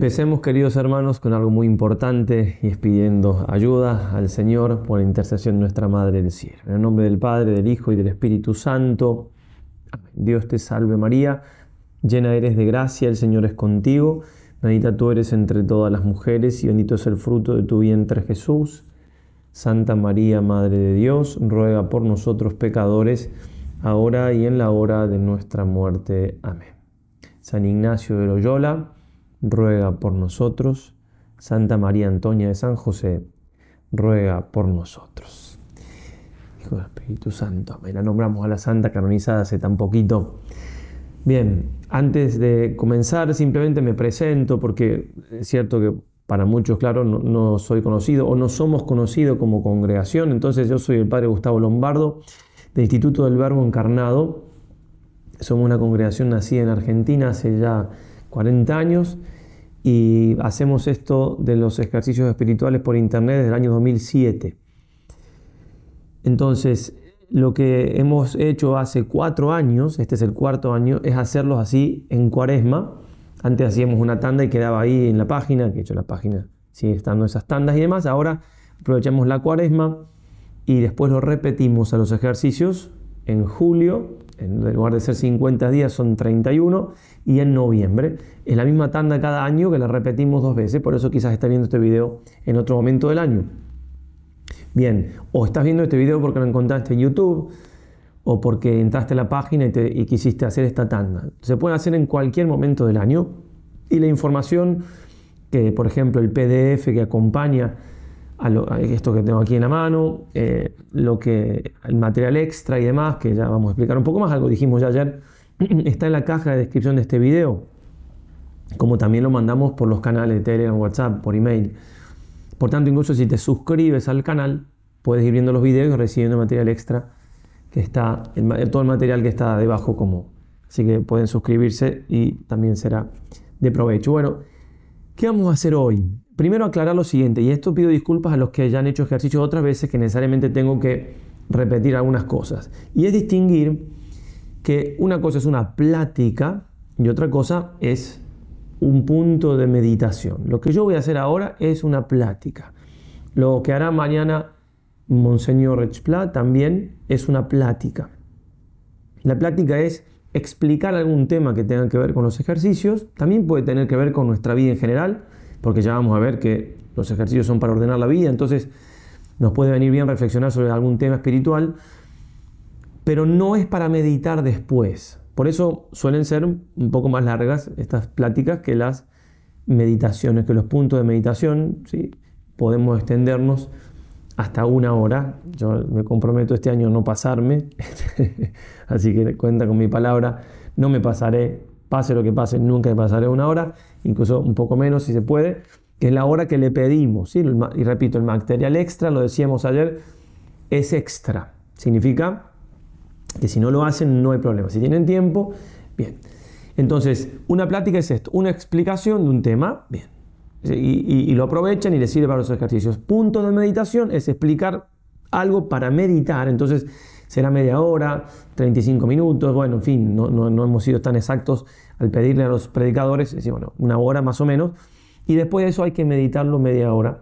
Empecemos, queridos hermanos, con algo muy importante y es pidiendo ayuda al Señor por la intercesión de nuestra Madre del Cielo. En el nombre del Padre, del Hijo y del Espíritu Santo. Dios te salve María, llena eres de gracia, el Señor es contigo. Bendita tú eres entre todas las mujeres y bendito es el fruto de tu vientre Jesús. Santa María, Madre de Dios, ruega por nosotros pecadores, ahora y en la hora de nuestra muerte. Amén. San Ignacio de Loyola, ruega por nosotros. Santa María Antonia de San José, ruega por nosotros. Hijo del Espíritu Santo, me la nombramos a la Santa canonizada hace tan poquito. Bien, antes de comenzar simplemente me presento porque es cierto que para muchos, claro, no, no, soy conocido o no somos conocidos como congregación. Entonces yo soy el Padre Gustavo Lombardo del Instituto del Verbo Encarnado. Somos una congregación nacida en Argentina hace ya 40 años y hacemos esto de los ejercicios espirituales por internet desde el año 2007. Entonces, lo que hemos hecho hace cuatro años, este es el cuarto año, es hacerlos así en cuaresma. Antes hacíamos una tanda y quedaba ahí en la página, que de hecho la página sigue estando esas tandas y demás. Ahora aprovechamos la cuaresma y después lo repetimos a los ejercicios en julio en lugar de ser 50 días son 31 y en noviembre. Es la misma tanda cada año que la repetimos dos veces, por eso quizás estás viendo este video en otro momento del año. Bien, o estás viendo este video porque lo encontraste en YouTube o porque entraste a la página y, quisiste hacer esta tanda. Se puede hacer en cualquier momento del año y la información que, por ejemplo, el PDF que acompaña esto que tengo aquí en la mano, eh, lo que, el material extra y demás, que ya vamos a explicar un poco más, algo dijimos ya ayer, está en la caja de descripción de este video, como también lo mandamos por los canales de Telegram, WhatsApp, por email. Por tanto, incluso si te suscribes al canal, puedes ir viendo los videos y recibiendo material extra que está, todo el material que está debajo como. Así que pueden suscribirse y también será de provecho. Bueno, ¿qué vamos a hacer hoy? Primero aclarar lo siguiente, y esto pido disculpas a los que ya han hecho ejercicios otras veces que necesariamente tengo que repetir algunas cosas. Y es distinguir que una cosa es una plática y otra cosa es un punto de meditación. Lo que yo voy a hacer ahora es una plática. Lo que hará mañana Monseñor Rechpla también es una plática. La plática es explicar algún tema que tenga que ver con los ejercicios, también puede tener que ver con nuestra vida en general, porque ya vamos a ver que los ejercicios son para ordenar la vida, entonces nos puede venir bien reflexionar sobre algún tema espiritual, pero no es para meditar después. Por eso suelen ser un poco más largas estas pláticas que las meditaciones, que los puntos de meditación, ¿sí? podemos extendernos hasta una hora. Yo me comprometo este año a no pasarme, así que cuenta con mi palabra, no me pasaré pase lo que pase, nunca me pasaré una hora, incluso un poco menos si se puede, que es la hora que le pedimos. Y repito, el material extra, lo decíamos ayer, es extra. Significa que si no lo hacen no hay problema. Si tienen tiempo, bien. Entonces, una plática es esto, una explicación de un tema, bien. Y, lo aprovechan y les sirve para los ejercicios. Punto de meditación es explicar algo para meditar. Entonces, será media hora, 35 minutos, bueno, en fin, no, no, hemos sido tan exactos al pedirle a los predicadores, decir, bueno, una hora más o menos, y después de eso hay que meditarlo media hora,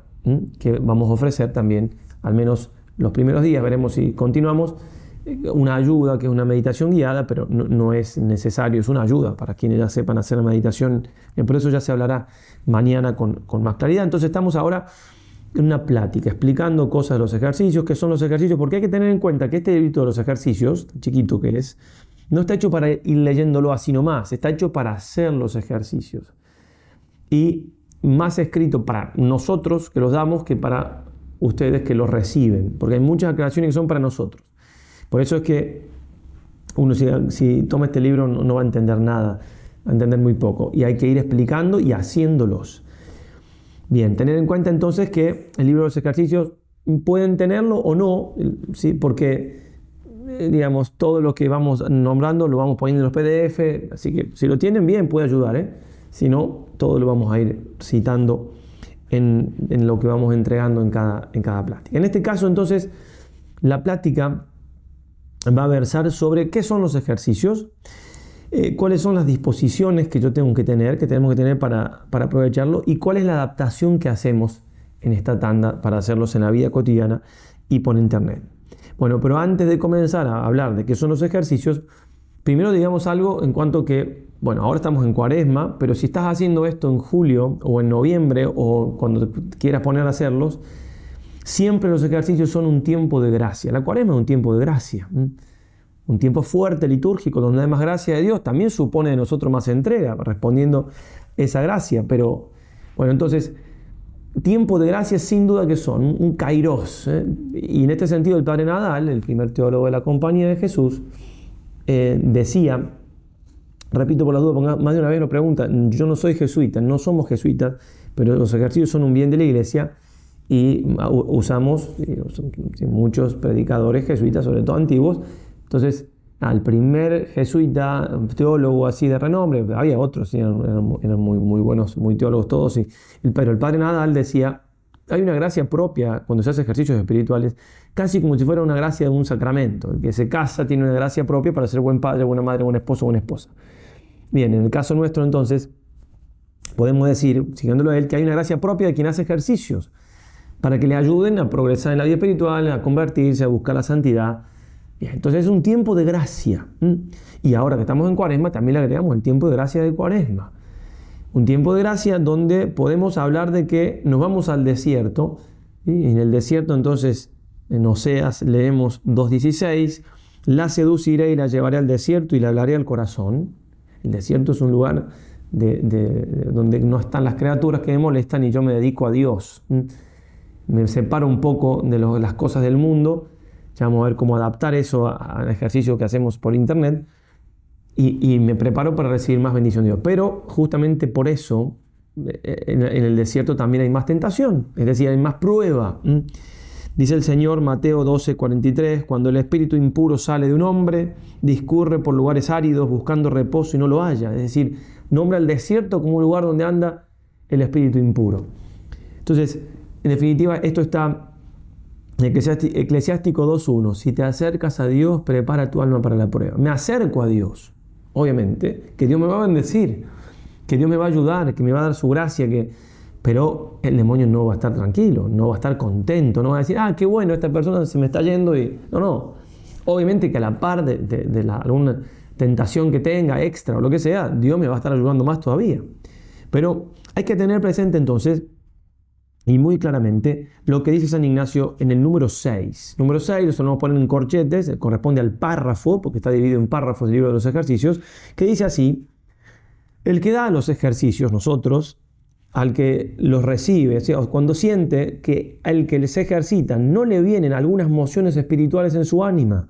que vamos a ofrecer también, al menos los primeros días, veremos si continuamos, eh, una ayuda, que es una meditación guiada, pero no, es necesario, es una ayuda para quienes ya sepan hacer la meditación, por eso ya se hablará mañana con, con más claridad. Entonces estamos ahora una plática explicando cosas de los ejercicios, qué son los ejercicios, porque hay que tener en cuenta que este librito de los ejercicios, chiquito que es, no está hecho para ir leyéndolo así nomás, está hecho para hacer los ejercicios. Y más escrito para nosotros que los damos que para ustedes que los reciben, porque hay muchas aclaraciones que son para nosotros. Por eso es que uno si, toma este libro no va a entender nada, va a entender muy poco, y hay que ir explicando y haciéndolos. Bien, tener en cuenta entonces que el libro de los ejercicios pueden tenerlo o no, ¿sí? porque digamos, todo lo que vamos nombrando lo vamos poniendo en los PDF, así que si lo tienen bien puede ayudar, ¿eh? si no, todo lo vamos a ir citando en, lo que vamos entregando en cada, en cada plática. En este caso entonces, la plática va a versar sobre qué son los ejercicios eh, cuáles son las disposiciones que yo tengo que tener, que tenemos que tener para, para aprovecharlo y cuál es la adaptación que hacemos en esta tanda para hacerlos en la vida cotidiana y por internet. Bueno, pero antes de comenzar a hablar de qué son los ejercicios, primero digamos algo en cuanto que, bueno, ahora estamos en cuaresma, pero si estás haciendo esto en julio o en noviembre o cuando quieras poner a hacerlos, siempre los ejercicios son un tiempo de gracia. La cuaresma es un tiempo de gracia. Un tiempo fuerte, litúrgico, donde hay más gracia de Dios, también supone de nosotros más entrega, respondiendo esa gracia. Pero, bueno, entonces, tiempo de gracia sin duda que son, un kairos. ¿eh? Y en este sentido el padre Nadal, el primer teólogo de la compañía de Jesús, eh, decía, repito por la duda, porque más de una vez lo preguntan, yo no soy jesuita, no somos jesuitas, pero los ejercicios son un bien de la iglesia y usamos muchos predicadores jesuitas, sobre todo antiguos, entonces, al primer jesuita, teólogo así de renombre, había otros, eran, muy, muy, buenos, muy teólogos todos, pero el padre Nadal decía, hay una gracia propia cuando se hace ejercicios espirituales, casi como si fuera una gracia de un sacramento. El que se casa tiene una gracia propia para ser buen padre, buena madre, buen esposo, buena esposa. Bien, en el caso nuestro entonces, podemos decir, siguiéndolo a él, que hay una gracia propia de quien hace ejercicios, para que le ayuden a progresar en la vida espiritual, a convertirse, a buscar la santidad entonces es un tiempo de gracia. Y ahora que estamos en cuaresma, también le agregamos el tiempo de gracia de cuaresma. Un tiempo de gracia donde podemos hablar de que nos vamos al desierto. Y en el desierto entonces en Oseas leemos 2.16, la seduciré y la llevaré al desierto y la hablaré al corazón. El desierto es un lugar donde no están las criaturas que me molestan y yo me dedico a Dios. Me separo un poco de las cosas del mundo vamos a ver cómo adaptar eso al ejercicio que hacemos por internet. Y, me preparo para recibir más bendición de Dios. Pero justamente por eso eh, en, el desierto también hay más tentación, es decir, hay más prueba. Dice el Señor Mateo 12, 43, cuando el espíritu impuro sale de un hombre, discurre por lugares áridos buscando reposo y no lo halla. Es decir, nombra el desierto como un lugar donde anda el espíritu impuro. Entonces, en definitiva, esto está Eclesiástico 2.1, si te acercas a Dios, prepara tu alma para la prueba. Me acerco a Dios, obviamente, que Dios me va a bendecir, que Dios me va a ayudar, que me va a dar su gracia, que... pero el demonio no va a estar tranquilo, no va a estar contento, no va a decir, ah, qué bueno, esta persona se me está yendo y... No, no. Obviamente que a la par de, de alguna tentación que tenga, extra o lo que sea, Dios me va a estar ayudando más todavía. Pero hay que tener presente entonces y muy claramente lo que dice San Ignacio en el número 6. Número 6 lo solemos poner en corchetes, corresponde al párrafo, porque está dividido en párrafos el libro de los ejercicios, que dice así, el que da los ejercicios, nosotros, al que los recibe, cuando siente que al que les ejercita no le vienen algunas mociones espirituales en su ánima,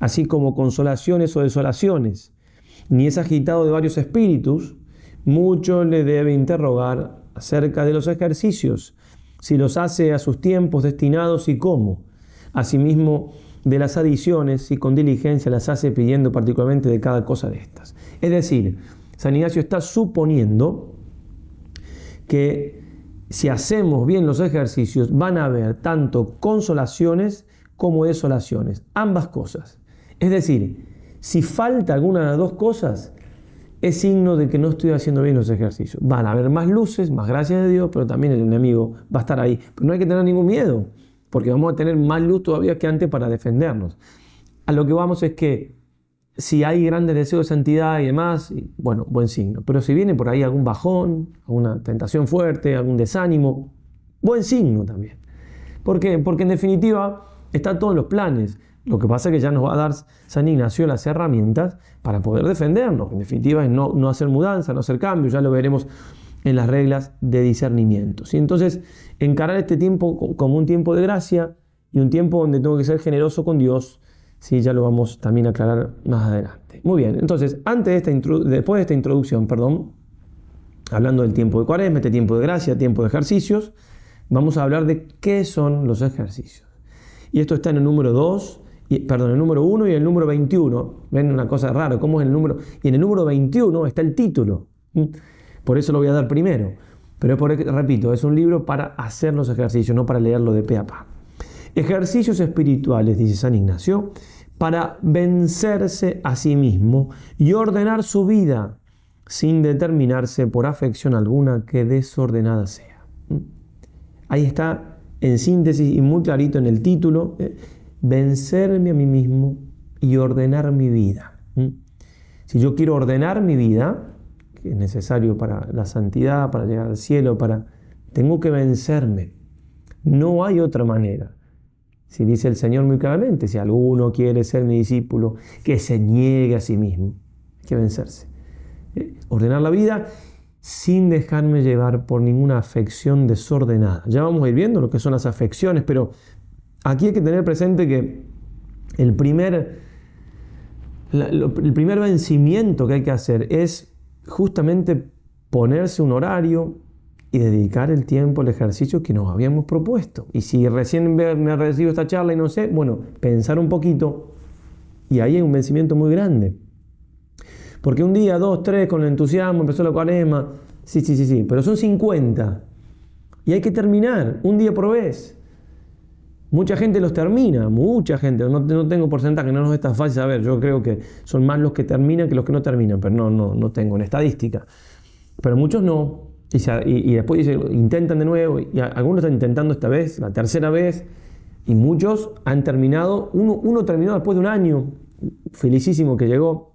así como consolaciones o desolaciones, ni es agitado de varios espíritus, mucho le debe interrogar acerca de los ejercicios si los hace a sus tiempos destinados y cómo. Asimismo, de las adiciones, y con diligencia las hace pidiendo particularmente de cada cosa de estas. Es decir, San Ignacio está suponiendo que si hacemos bien los ejercicios van a haber tanto consolaciones como desolaciones, ambas cosas. Es decir, si falta alguna de las dos cosas, es signo de que no estoy haciendo bien los ejercicios. Van a haber más luces, más gracias de Dios, pero también el enemigo va a estar ahí. Pero no hay que tener ningún miedo, porque vamos a tener más luz todavía que antes para defendernos. A lo que vamos es que si hay grandes deseos de santidad y demás, bueno, buen signo. Pero si viene por ahí algún bajón, alguna tentación fuerte, algún desánimo, buen signo también. ¿Por qué? Porque en definitiva está todo en los planes. Lo que pasa es que ya nos va a dar San Ignacio las herramientas para poder defendernos. En definitiva, es no, no hacer mudanza, no hacer cambio, ya lo veremos en las reglas de discernimiento. Entonces, encarar este tiempo como un tiempo de gracia y un tiempo donde tengo que ser generoso con Dios, ¿sí? ya lo vamos también a aclarar más adelante. Muy bien, entonces, antes de esta después de esta introducción, perdón, hablando del tiempo de cuaresma, este tiempo de gracia, tiempo de ejercicios, vamos a hablar de qué son los ejercicios. Y esto está en el número 2 perdón, el número 1 y el número 21. Ven una cosa rara, ¿cómo es el número? Y en el número 21 está el título. Por eso lo voy a dar primero. Pero por, repito, es un libro para hacer los ejercicios, no para leerlo de pe a pa. Ejercicios espirituales, dice San Ignacio, para vencerse a sí mismo y ordenar su vida sin determinarse por afección alguna que desordenada sea. Ahí está en síntesis y muy clarito en el título, eh, vencerme a mí mismo y ordenar mi vida. Si yo quiero ordenar mi vida, que es necesario para la santidad, para llegar al cielo, para tengo que vencerme. No hay otra manera. Si dice el Señor muy claramente, si alguno quiere ser mi discípulo, que se niegue a sí mismo. Hay que vencerse. Eh, ordenar la vida sin dejarme llevar por ninguna afección desordenada. Ya vamos a ir viendo lo que son las afecciones, pero aquí hay que tener presente que el primer, el primer vencimiento que hay que hacer es justamente ponerse un horario, y dedicar el tiempo al ejercicio que nos habíamos propuesto. Y si recién me recibo esta charla y no sé, bueno, pensar un poquito y ahí hay un vencimiento muy grande. Porque un día, dos, tres, con el entusiasmo, empezó la cuaresma, sí, sí, sí, sí, pero son 50. Y hay que terminar, un día por vez. Mucha gente los termina, mucha gente, no, no tengo porcentaje, no nos es tan fácil saber, yo creo que son más los que terminan que los que no terminan, pero no, no, no tengo en estadística. Pero muchos no, y, después intentan de nuevo, y algunos están intentando esta vez, la tercera vez, y muchos han terminado, uno, uno terminó después de un año, felicísimo que llegó.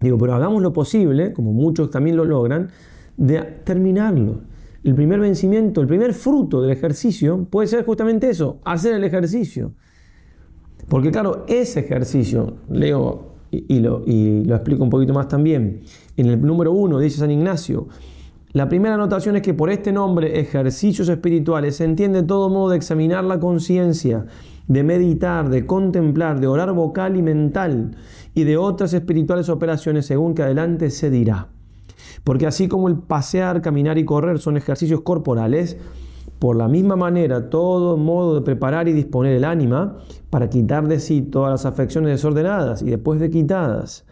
Digo, pero hagamos lo posible, como muchos también lo logran, de terminarlo. El primer vencimiento, el primer fruto del ejercicio puede ser justamente eso, hacer el ejercicio. Porque claro, ese ejercicio, leo y, lo, lo explico un poquito más también, en el número uno dice San Ignacio, la primera anotación es que por este nombre, ejercicios espirituales, se entiende todo modo de examinar la conciencia, de meditar, de contemplar, de orar vocal y mental y de otras espirituales operaciones según que adelante se dirá. Porque así como el pasear, caminar y correr son ejercicios corporales, por la misma manera todo modo de preparar y disponer el ánima para quitar de sí todas las afecciones desordenadas y después de quitadas,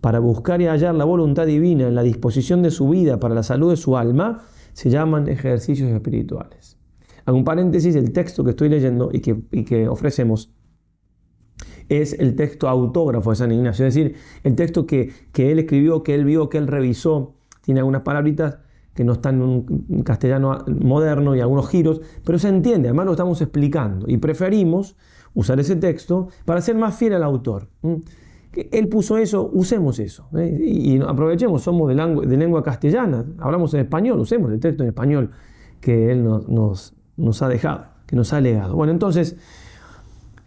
para buscar y hallar la voluntad divina en la disposición de su vida para la salud de su alma, se llaman ejercicios espirituales. Hago un paréntesis, el texto que estoy leyendo y que, ofrecemos es el texto autógrafo de San Ignacio, es decir, el texto que, él escribió, que él vio, que él revisó, tiene algunas palabritas que no están en un castellano moderno y algunos giros, pero se entiende, además lo estamos explicando y preferimos usar ese texto para ser más fiel al autor él puso eso, usemos eso. ¿eh? Y, aprovechemos, somos de, de, lengua castellana, hablamos en español, usemos el texto en español que Él nos, nos, ha dejado, que nos ha legado. Bueno, entonces,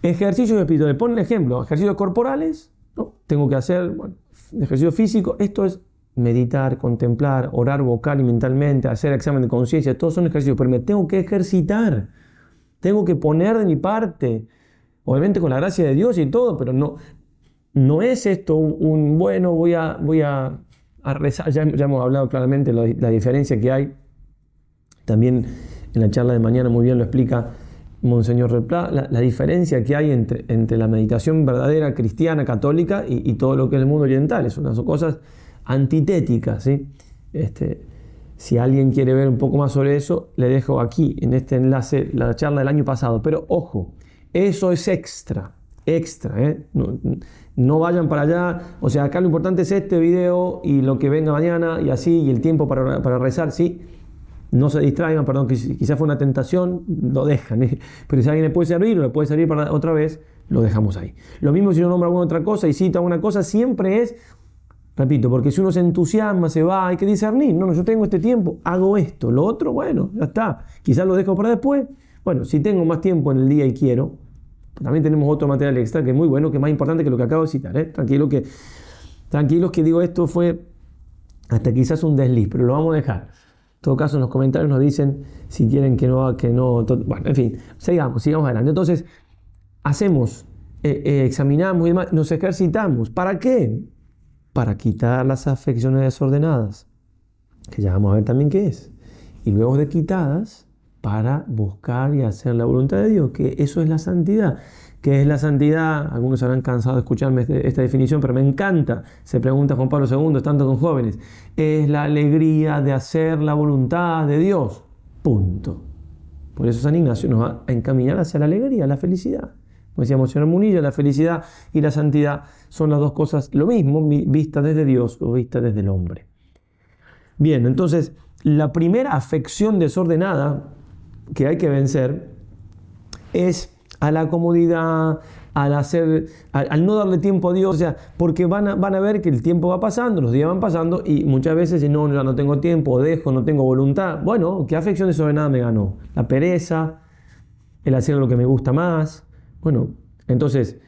ejercicios espirituales. Pon el ejemplo, ejercicios corporales, ¿no? tengo que hacer bueno, ejercicio físico, esto es meditar, contemplar, orar vocal y mentalmente, hacer examen de conciencia, todos son ejercicios, pero me tengo que ejercitar, tengo que poner de mi parte, obviamente con la gracia de Dios y todo, pero no, no es esto un, bueno, voy a, voy a, rezar, ya, hemos hablado claramente la, la diferencia que hay. También en la charla de mañana muy bien lo explica Monseñor Repla, la, diferencia que hay entre, entre, la meditación verdadera cristiana, católica y, todo lo que es el mundo oriental. Son, son cosas antitéticas. ¿sí? Este, si alguien quiere ver un poco más sobre eso, le dejo aquí en este enlace la charla del año pasado. Pero ojo, eso es extra, extra. ¿eh? no vayan para allá. O sea, acá lo importante es este video y lo que venga mañana y así, y el tiempo para, rezar, sí. No se distraigan, perdón, que quizás fue una tentación, lo dejan. ¿eh? Pero si alguien le puede servir o le puede servir para otra vez, lo dejamos ahí. Lo mismo si uno nombra alguna otra cosa y cita alguna cosa, siempre es, repito, porque si uno se entusiasma, se va, hay que discernir. No, no, yo tengo este tiempo, hago esto. Lo otro, bueno, ya está. Quizás lo dejo para después. Bueno, si tengo más tiempo en el día y quiero, también tenemos otro material extra que es muy bueno, que es más importante que lo que acabo de citar. ¿eh? Tranquilo que, tranquilos que digo esto fue hasta quizás un desliz, pero lo vamos a dejar. En todo caso, en los comentarios nos dicen si quieren que no, que no. bueno, en fin, sigamos, sigamos adelante. Entonces, hacemos, eh, eh, examinamos y demás, nos ejercitamos. ¿Para qué? Para quitar las afecciones desordenadas, que ya vamos a ver también qué es. Y luego de quitadas, para buscar y hacer la voluntad de Dios, que eso es la santidad. ¿Qué es la santidad? Algunos habrán cansado de escucharme este, esta definición, pero me encanta. Se pregunta Juan Pablo II, tanto con jóvenes. Es la alegría de hacer la voluntad de Dios. Punto. Por eso San Ignacio nos va a encaminar hacia la alegría, la felicidad. Como decíamos, señor Munilla, la felicidad y la santidad son las dos cosas lo mismo, vista desde Dios o vista desde el hombre. Bien, entonces, la primera afección desordenada que hay que vencer es a la comodidad, al, hacer, al, no darle tiempo a Dios, o sea, porque van a, van a ver que el tiempo va pasando, los días van pasando y muchas veces no, ya no tengo tiempo, dejo, no tengo voluntad. Bueno, ¿qué afección desordenada me ganó? La pereza, el hacer lo que me gusta más. Bueno, entonces,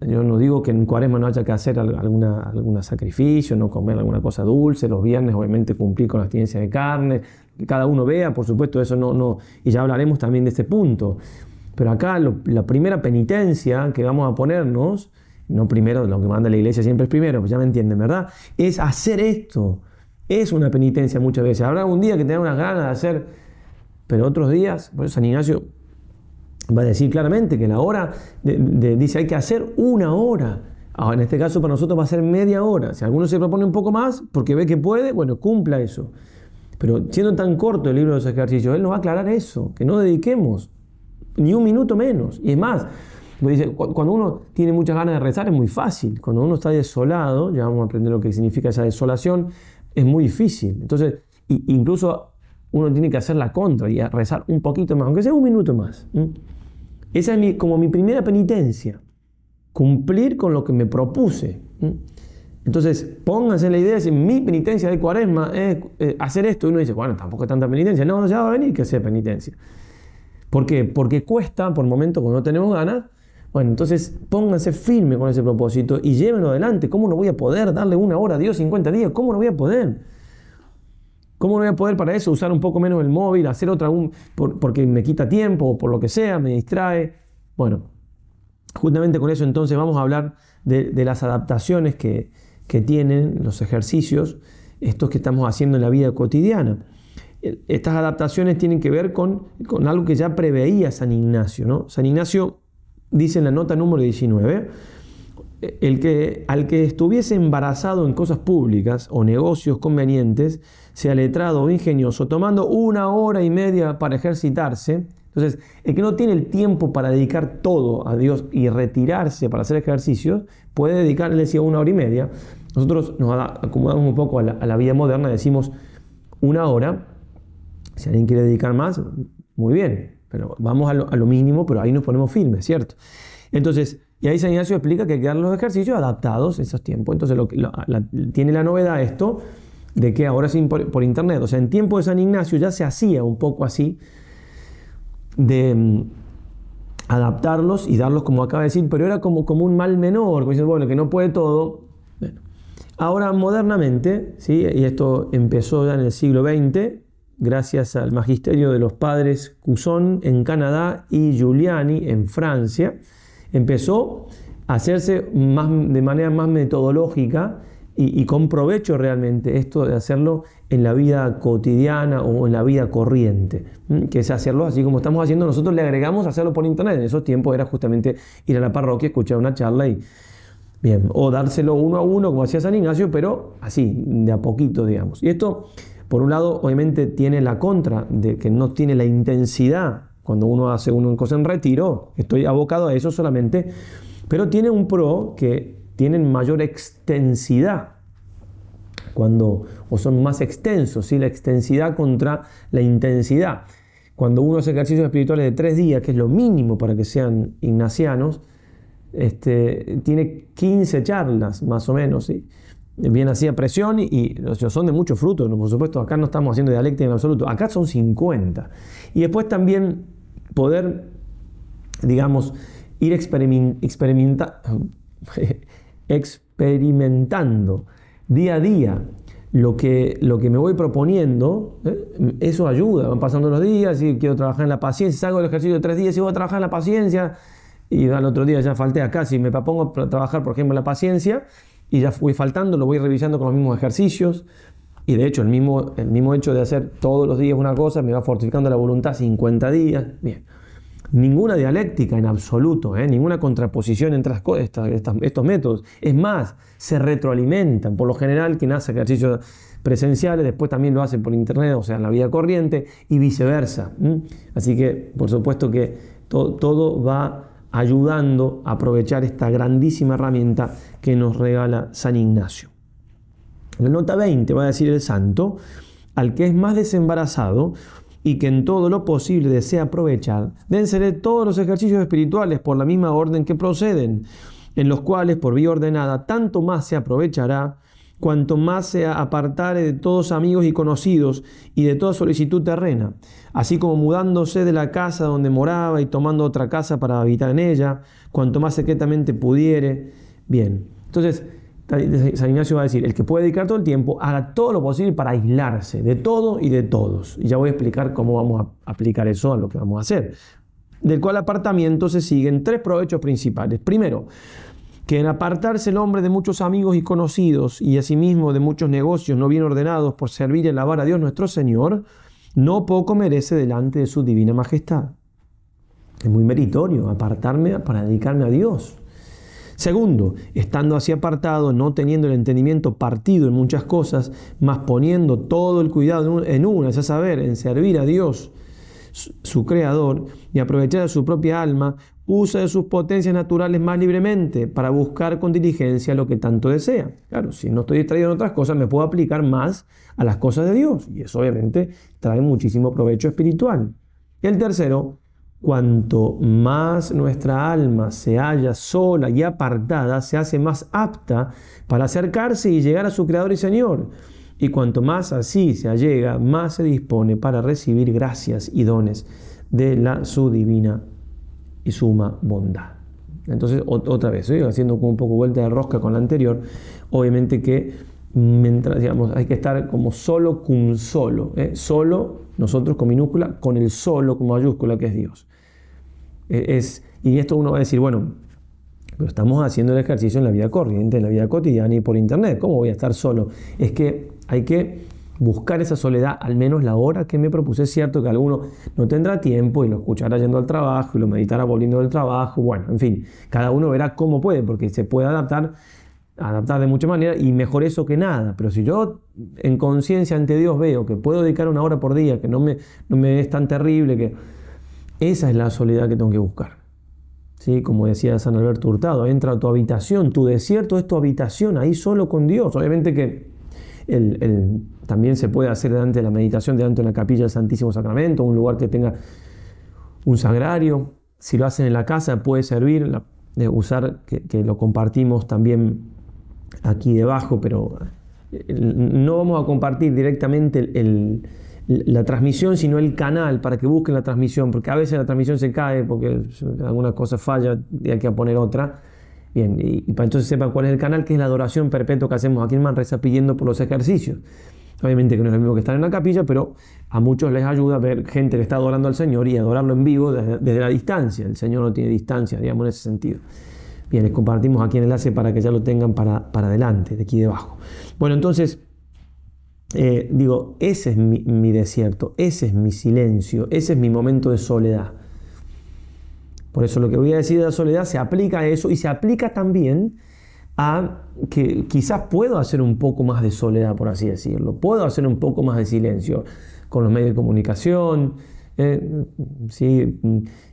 yo no digo que en cuaresma no haya que hacer alguna, algún sacrificio, no comer alguna cosa dulce, los viernes obviamente cumplir con la abstinencia de carne, que cada uno vea, por supuesto, eso no, no, y ya hablaremos también de este punto. Pero acá la primera penitencia que vamos a ponernos, no primero, lo que manda la iglesia siempre es primero, pues ya me entienden, ¿verdad? Es hacer esto. Es una penitencia muchas veces. Habrá un día que tenga unas ganas de hacer, pero otros días, por eso San Ignacio va a decir claramente que la hora, dice, hay que hacer una hora. En este caso para nosotros va a ser media hora. Si alguno se propone un poco más porque ve que puede, bueno, cumpla eso. Pero siendo tan corto el libro de los ejercicios, él nos va a aclarar eso, que no dediquemos ni un minuto menos. Y es más, cuando uno tiene muchas ganas de rezar es muy fácil. Cuando uno está desolado, ya vamos a aprender lo que significa esa desolación, es muy difícil. Entonces, incluso uno tiene que hacer la contra y rezar un poquito más, aunque sea un minuto más. Esa es como mi primera penitencia, cumplir con lo que me propuse. Entonces, pónganse la idea de si mi penitencia de cuaresma es eh, hacer esto. Y uno dice, bueno, tampoco es tanta penitencia. No, ya va a venir que sea penitencia. ¿Por qué? Porque cuesta por momentos cuando no tenemos ganas. Bueno, entonces pónganse firme con ese propósito y llévenlo adelante. ¿Cómo no voy a poder darle una hora a Dios 50 días? ¿Cómo no voy a poder? ¿Cómo no voy a poder para eso usar un poco menos el móvil, hacer otra, un, porque me quita tiempo o por lo que sea, me distrae? Bueno, justamente con eso entonces vamos a hablar de, las adaptaciones que, que tienen los ejercicios, estos que estamos haciendo en la vida cotidiana estas adaptaciones tienen que ver con, con, algo que ya preveía San Ignacio. ¿no? San Ignacio dice en la nota número 19, el que, al que estuviese embarazado en cosas públicas o negocios convenientes, sea letrado o ingenioso, tomando una hora y media para ejercitarse, entonces, el que no tiene el tiempo para dedicar todo a Dios y retirarse para hacer ejercicios, puede dedicar, decía, una hora y media. Nosotros nos acomodamos un poco a la, a la vida moderna, decimos una hora, si alguien quiere dedicar más, muy bien, pero vamos a lo, mínimo, pero ahí nos ponemos firmes, ¿cierto? Entonces, y ahí San Ignacio explica que hay que dar los ejercicios adaptados a esos tiempos. Entonces, tiene la novedad esto de que ahora es por, internet. O sea, en tiempo de San Ignacio ya se hacía un poco así de mm, adaptarlos y darlos como acaba de decir, pero era como, como un mal menor, como bueno, que no puede todo. Ahora, modernamente, ¿sí? y esto empezó ya en el siglo XX, gracias al magisterio de los padres Cusson en Canadá y Giuliani en Francia, empezó a hacerse de manera más metodológica y, con provecho realmente esto de hacerlo en la vida cotidiana o en la vida corriente, que es hacerlo así como estamos haciendo, nosotros le agregamos hacerlo por internet, en esos tiempos era justamente ir a la parroquia, escuchar una charla y... Bien, o dárselo uno a uno como hacía San Ignacio, pero así, de a poquito, digamos. Y esto por un lado, obviamente tiene la contra de que no tiene la intensidad cuando uno hace una cosa en retiro, estoy abocado a eso solamente, pero tiene un pro que tienen mayor extensidad cuando o son más extensos, ¿sí? la extensidad contra la intensidad. Cuando uno hace ejercicios espirituales de tres días, que es lo mínimo para que sean ignacianos, este, tiene 15 charlas más o menos. ¿sí? Bien hacía presión y, son de mucho fruto, por supuesto, acá no estamos haciendo dialéctica en absoluto, acá son 50. Y después también poder, digamos, ir experimentando día a día lo que, lo que me voy proponiendo, ¿eh? eso ayuda, van pasando los días y quiero trabajar en la paciencia, salgo del ejercicio de tres días y voy a trabajar en la paciencia y al otro día ya falté acá, si me propongo trabajar, por ejemplo, en la paciencia, y ya fui faltando, lo voy revisando con los mismos ejercicios. Y de hecho, el mismo, el mismo hecho de hacer todos los días una cosa me va fortificando la voluntad 50 días. Bien. Ninguna dialéctica en absoluto, ¿eh? ninguna contraposición entre estos métodos. Es más, se retroalimentan. Por lo general, quien hace ejercicios presenciales después también lo hace por internet, o sea, en la vida corriente, y viceversa. Así que, por supuesto que todo va ayudando a aprovechar esta grandísima herramienta que nos regala San Ignacio. La nota 20 va a decir el santo, al que es más desembarazado y que en todo lo posible desea aprovechar, dense todos los ejercicios espirituales por la misma orden que proceden, en los cuales por vía ordenada tanto más se aprovechará cuanto más se apartare de todos amigos y conocidos y de toda solicitud terrena, así como mudándose de la casa donde moraba y tomando otra casa para habitar en ella, cuanto más secretamente pudiere. Bien, entonces San Ignacio va a decir, el que puede dedicar todo el tiempo, haga todo lo posible para aislarse de todo y de todos. Y ya voy a explicar cómo vamos a aplicar eso a lo que vamos a hacer. Del cual apartamiento se siguen tres provechos principales. Primero, que en apartarse el hombre de muchos amigos y conocidos y asimismo de muchos negocios no bien ordenados por servir y alabar a Dios nuestro Señor, no poco merece delante de su divina majestad. Es muy meritorio apartarme para dedicarme a Dios. Segundo, estando así apartado, no teniendo el entendimiento partido en muchas cosas, más poniendo todo el cuidado en una, es a saber, en servir a Dios, su creador, y aprovechar de su propia alma, usa de sus potencias naturales más libremente para buscar con diligencia lo que tanto desea. Claro, si no estoy distraído en otras cosas, me puedo aplicar más a las cosas de Dios y eso obviamente trae muchísimo provecho espiritual. Y el tercero, cuanto más nuestra alma se halla sola y apartada, se hace más apta para acercarse y llegar a su Creador y Señor. Y cuanto más así se allega, más se dispone para recibir gracias y dones de la su divina y suma bondad. Entonces, otra vez, haciendo como un poco vuelta de rosca con la anterior, obviamente que mientras, digamos, hay que estar como solo con solo, ¿eh? solo, nosotros con minúscula, con el solo con mayúscula que es Dios. E, es, y esto uno va a decir, bueno, pero estamos haciendo el ejercicio en la vida corriente, en la vida cotidiana y por internet, ¿cómo voy a estar solo? Es que hay que buscar esa soledad, al menos la hora que me propuse. Es cierto que alguno no tendrá tiempo y lo escuchará yendo al trabajo y lo meditará volviendo del trabajo. Bueno, en fin, cada uno verá cómo puede, porque se puede adaptar, adaptar de muchas maneras y mejor eso que nada. Pero si yo en conciencia ante Dios veo que puedo dedicar una hora por día, que no me, no me es tan terrible, que esa es la soledad que tengo que buscar. ¿Sí? Como decía San Alberto Hurtado, entra a tu habitación, tu desierto es tu habitación, ahí solo con Dios. Obviamente que también se puede hacer delante de la meditación, delante de la capilla del Santísimo Sacramento, un lugar que tenga un sagrario. Si lo hacen en la casa, puede servir, de usar, que, lo compartimos también aquí debajo, pero eh, no vamos a compartir directamente la transmisión, sino el canal para que busquen la transmisión, porque a veces la transmisión se cae porque alguna cosa falla y hay que poner otra. Bien, y, para entonces sepan cuál es el canal, que es la adoración perpetua que hacemos aquí en Manresa pidiendo por los ejercicios. Obviamente que no es lo mismo que estar en la capilla, pero a muchos les ayuda a ver gente que está adorando al Señor y adorarlo en vivo desde, la distancia. El Señor no tiene distancia, digamos, en ese sentido. Bien, les compartimos aquí el enlace para que ya lo tengan para, para adelante, de aquí debajo. Bueno, entonces, eh, digo, ese es mi, mi desierto, ese es mi silencio, ese es mi momento de soledad. Por eso lo que voy a decir de la soledad se aplica a eso y se aplica también a que quizás puedo hacer un poco más de soledad, por así decirlo, puedo hacer un poco más de silencio con los medios de comunicación, eh,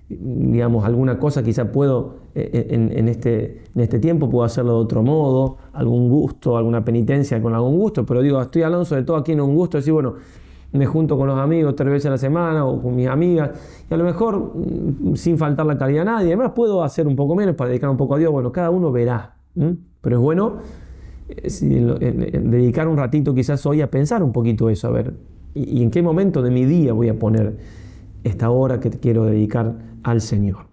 digamos, alguna cosa quizás puedo eh, eh, en, este, en este tiempo, puedo hacerlo de otro modo, algún gusto, alguna penitencia con algún gusto, pero digo, estoy hablando sobre todo aquí en un gusto, decir, bueno, me junto con los amigos tres veces a la semana o con mis amigas, y a lo mejor mm, sin faltar la calidad a nadie, además puedo hacer un poco menos para dedicar un poco a Dios, bueno, cada uno verá. Pero es bueno eh, dedicar un ratito quizás hoy a pensar un poquito eso, a ver, y, en qué momento de mi día voy a poner esta hora que quiero dedicar al Señor.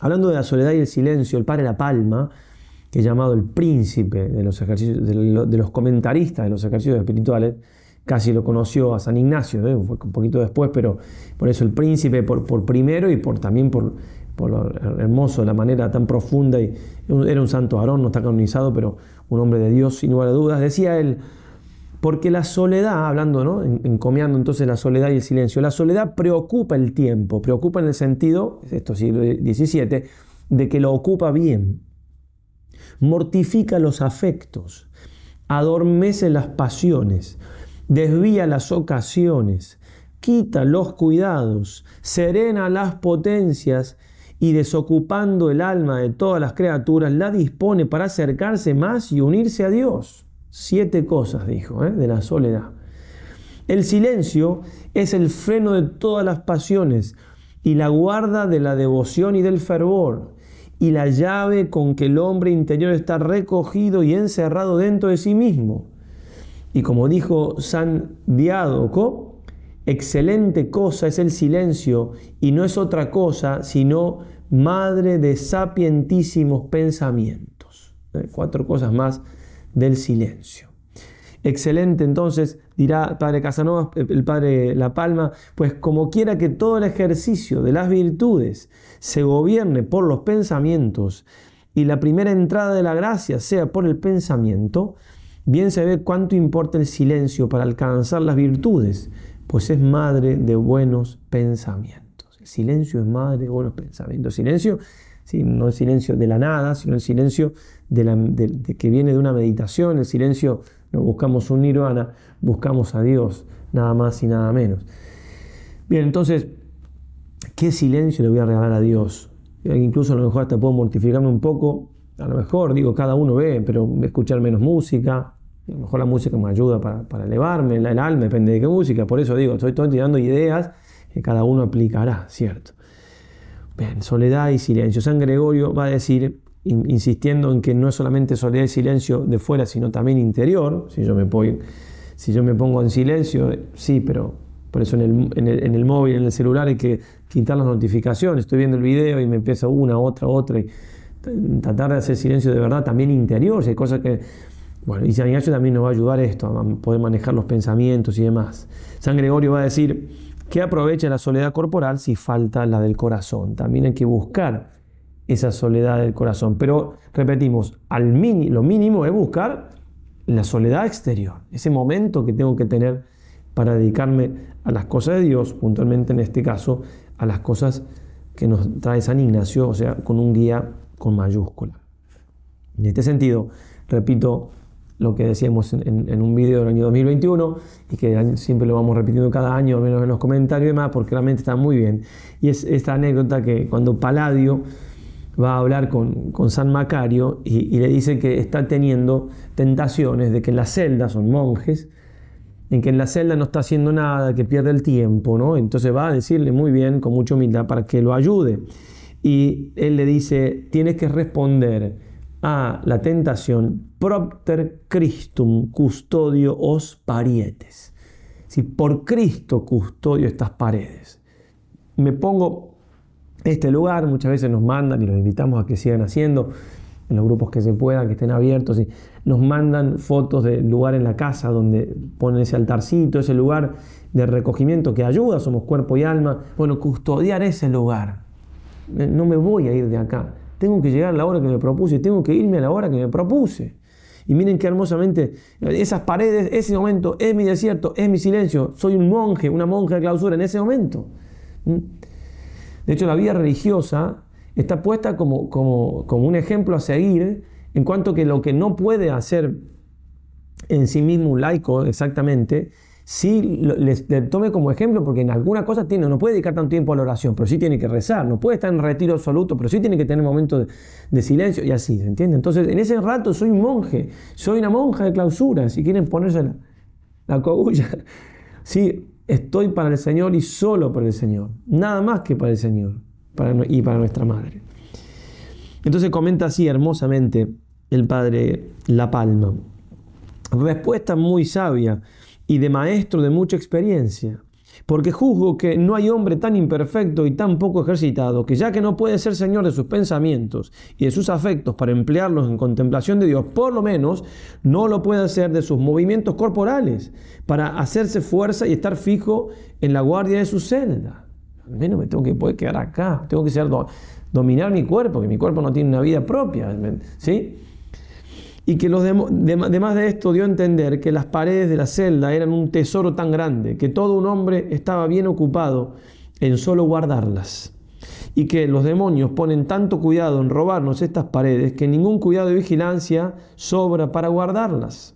Hablando de la soledad y el silencio, el padre La Palma, que es llamado el príncipe de los, ejercicios, de los comentaristas de los ejercicios espirituales, casi lo conoció a San Ignacio, ¿eh? fue un poquito después, pero por eso el príncipe por, primero y por, también por lo hermoso, la manera tan profunda. Y era un santo varón, no está canonizado, pero un hombre de Dios, sin lugar a dudas. Decía él, porque la soledad, hablando, ¿no? encomiando entonces la soledad y el silencio, la soledad preocupa el tiempo, preocupa en el sentido, esto siglo XVII, de que lo ocupa bien, mortifica los afectos, adormece las pasiones, desvía las ocasiones, quita los cuidados, serena las potencias y desocupando el alma de todas las criaturas, la dispone para acercarse más y unirse a Dios. Siete cosas, dijo, ¿eh? de la soledad. El silencio es el freno de todas las pasiones y la guarda de la devoción y del fervor y la llave con que el hombre interior está recogido y encerrado dentro de sí mismo. Y como dijo San Diádoco, excelente cosa es el silencio y no es otra cosa sino madre de sapientísimos pensamientos. Eh, cuatro cosas más del silencio. Excelente, entonces, dirá padre Casanova, el padre La Palma, pues como quiera que todo el ejercicio de las virtudes se gobierne por los pensamientos y la primera entrada de la gracia sea por el pensamiento, bien se ve cuánto importa el silencio para alcanzar las virtudes, pues es madre de buenos pensamientos. El silencio es madre de buenos pensamientos. Silencio, sí, no el silencio de la nada, sino el silencio de que viene de una meditación, el silencio no buscamos un nirvana, buscamos a Dios, nada más y nada menos. Bien, entonces, ¿qué silencio le voy a regalar a Dios? Incluso a lo mejor hasta puedo mortificarme un poco, a lo mejor, digo, cada uno ve, pero escuchar menos música, a lo mejor la música me ayuda para, elevarme, el, alma depende de qué música, por eso digo, estoy, tirando ideas que cada uno aplicará, ¿cierto? Bien, soledad y silencio. San Gregorio va a decir insistiendo en que no es solamente soledad y silencio de fuera, sino también interior. Si yo me, si yo me pongo en silencio, sí, pero por eso en el, en, el, móvil, en el celular hay que quitar las notificaciones. Estoy viendo el video y me empieza una, otra, otra. Tratar de hacer silencio de verdad también interior. Hay cosas que. Bueno, y San Ignacio también nos va a ayudar esto, a poder manejar los pensamientos y demás. San Gregorio va a decir que aprovecha la soledad corporal si falta la del corazón. También hay que buscar esa soledad del corazón. Pero repetimos, al lo mínimo es buscar la soledad exterior, ese momento que tengo que tener para dedicarme a las cosas de Dios, puntualmente en este caso, a las cosas que nos trae San Ignacio, o sea, con un guía con mayúscula. En este sentido, repito lo que decíamos en, un video del año 2021 y que siempre lo vamos repitiendo cada año, al menos en los comentarios y demás, porque realmente está muy bien. Y es esta anécdota que cuando Paladio va a hablar con, San Macario y, le dice que está teniendo tentaciones de que en la celda son monjes, en que en la celda no está haciendo nada, que pierde el tiempo, ¿no? Entonces va a decirle muy bien, con mucha humildad, para que lo ayude. Y él le dice, tienes que responder a la tentación propter Christum custodio os parietes. Si por Cristo custodio estas paredes. Me pongo este lugar. Muchas veces nos mandan y los invitamos a que sigan haciendo en los grupos que se puedan, que estén abiertos. Y nos mandan fotos del lugar en la casa donde ponen ese altarcito, ese lugar de recogimiento que ayuda, somos cuerpo y alma. Bueno, custodiar ese lugar. Eh, no me voy a ir de acá. Tengo que llegar a la hora que me propuse, tengo que irme a la hora que me propuse. Y miren qué hermosamente esas paredes, ese momento es mi desierto, es mi silencio. Soy un monje, una monja de clausura en ese momento. ¿Mm? De hecho, la vida religiosa está puesta como, como, un ejemplo a seguir en cuanto que lo que no puede hacer en sí mismo un laico exactamente, sí le, tome como ejemplo porque en alguna cosa tiene, no puede dedicar tanto tiempo a la oración, pero sí tiene que rezar, no puede estar en retiro absoluto, pero sí tiene que tener momentos de, silencio y así, ¿se entiende? Entonces, en ese rato soy un monje, soy una monja de clausura, si quieren ponerse la, la cogulla. Sí, estoy para el Señor y solo para el Señor, nada más que para el Señor y para nuestra Madre. Entonces comenta así hermosamente el Padre La Palma. Respuesta muy sabia y de maestro de mucha experiencia porque juzgo que no hay hombre tan imperfecto y tan poco ejercitado que ya que no puede ser señor de sus pensamientos y de sus afectos para emplearlos en contemplación de Dios, por lo menos no lo puede hacer de sus movimientos corporales para hacerse fuerza y estar fijo en la guardia de su celda. Al menos me tengo que poder quedar acá, tengo que ser dominar mi cuerpo, que mi cuerpo no tiene una vida propia, ¿sí? Y que los demás de esto dio a entender que las paredes de la celda eran un tesoro tan grande que todo un hombre estaba bien ocupado en solo guardarlas. Y que los demonios ponen tanto cuidado en robarnos estas paredes que ningún cuidado de vigilancia sobra para guardarlas.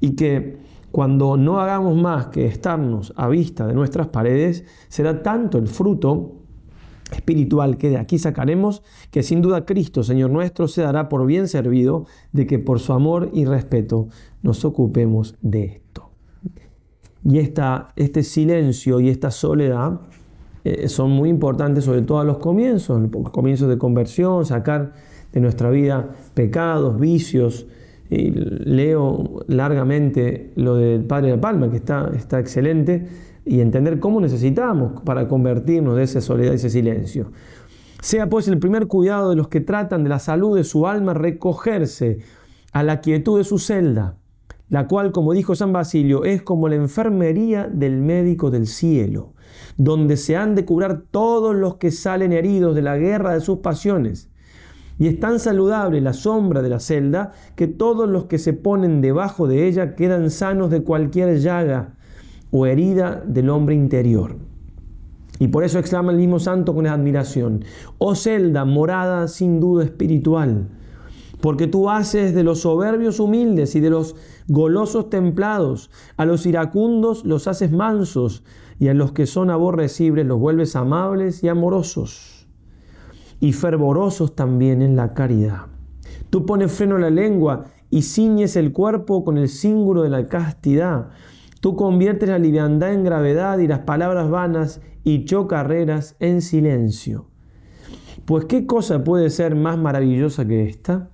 Y que cuando no hagamos más que estarnos a vista de nuestras paredes será tanto el fruto espiritual que de aquí sacaremos, que sin duda Cristo, Señor nuestro, se dará por bien servido de que por su amor y respeto nos ocupemos de esto. Y esta, este silencio y esta soledad eh, son muy importantes, sobre todo a los comienzos, los comienzos de conversión, sacar de nuestra vida pecados, vicios. Y leo largamente lo del Padre de la Palma, que está, está excelente, y entender cómo necesitamos para convertirnos de esa soledad y ese silencio. Sea pues el primer cuidado de los que tratan de la salud de su alma recogerse a la quietud de su celda, la cual, como dijo San Basilio, es como la enfermería del médico del cielo, donde se han de curar todos los que salen heridos de la guerra de sus pasiones. Y es tan saludable la sombra de la celda que todos los que se ponen debajo de ella quedan sanos de cualquier llaga o herida del hombre interior. Y por eso exclama el mismo santo con admiración, oh celda, morada sin duda espiritual, porque tú haces de los soberbios humildes y de los golosos templados, a los iracundos los haces mansos y a los que son aborrecibles los vuelves amables y amorosos y fervorosos también en la caridad. Tú pones freno a la lengua y ciñes el cuerpo con el símbolo de la castidad. Tú conviertes la liviandad en gravedad y las palabras vanas y chocarreras en silencio. Pues ¿qué cosa puede ser más maravillosa que esta?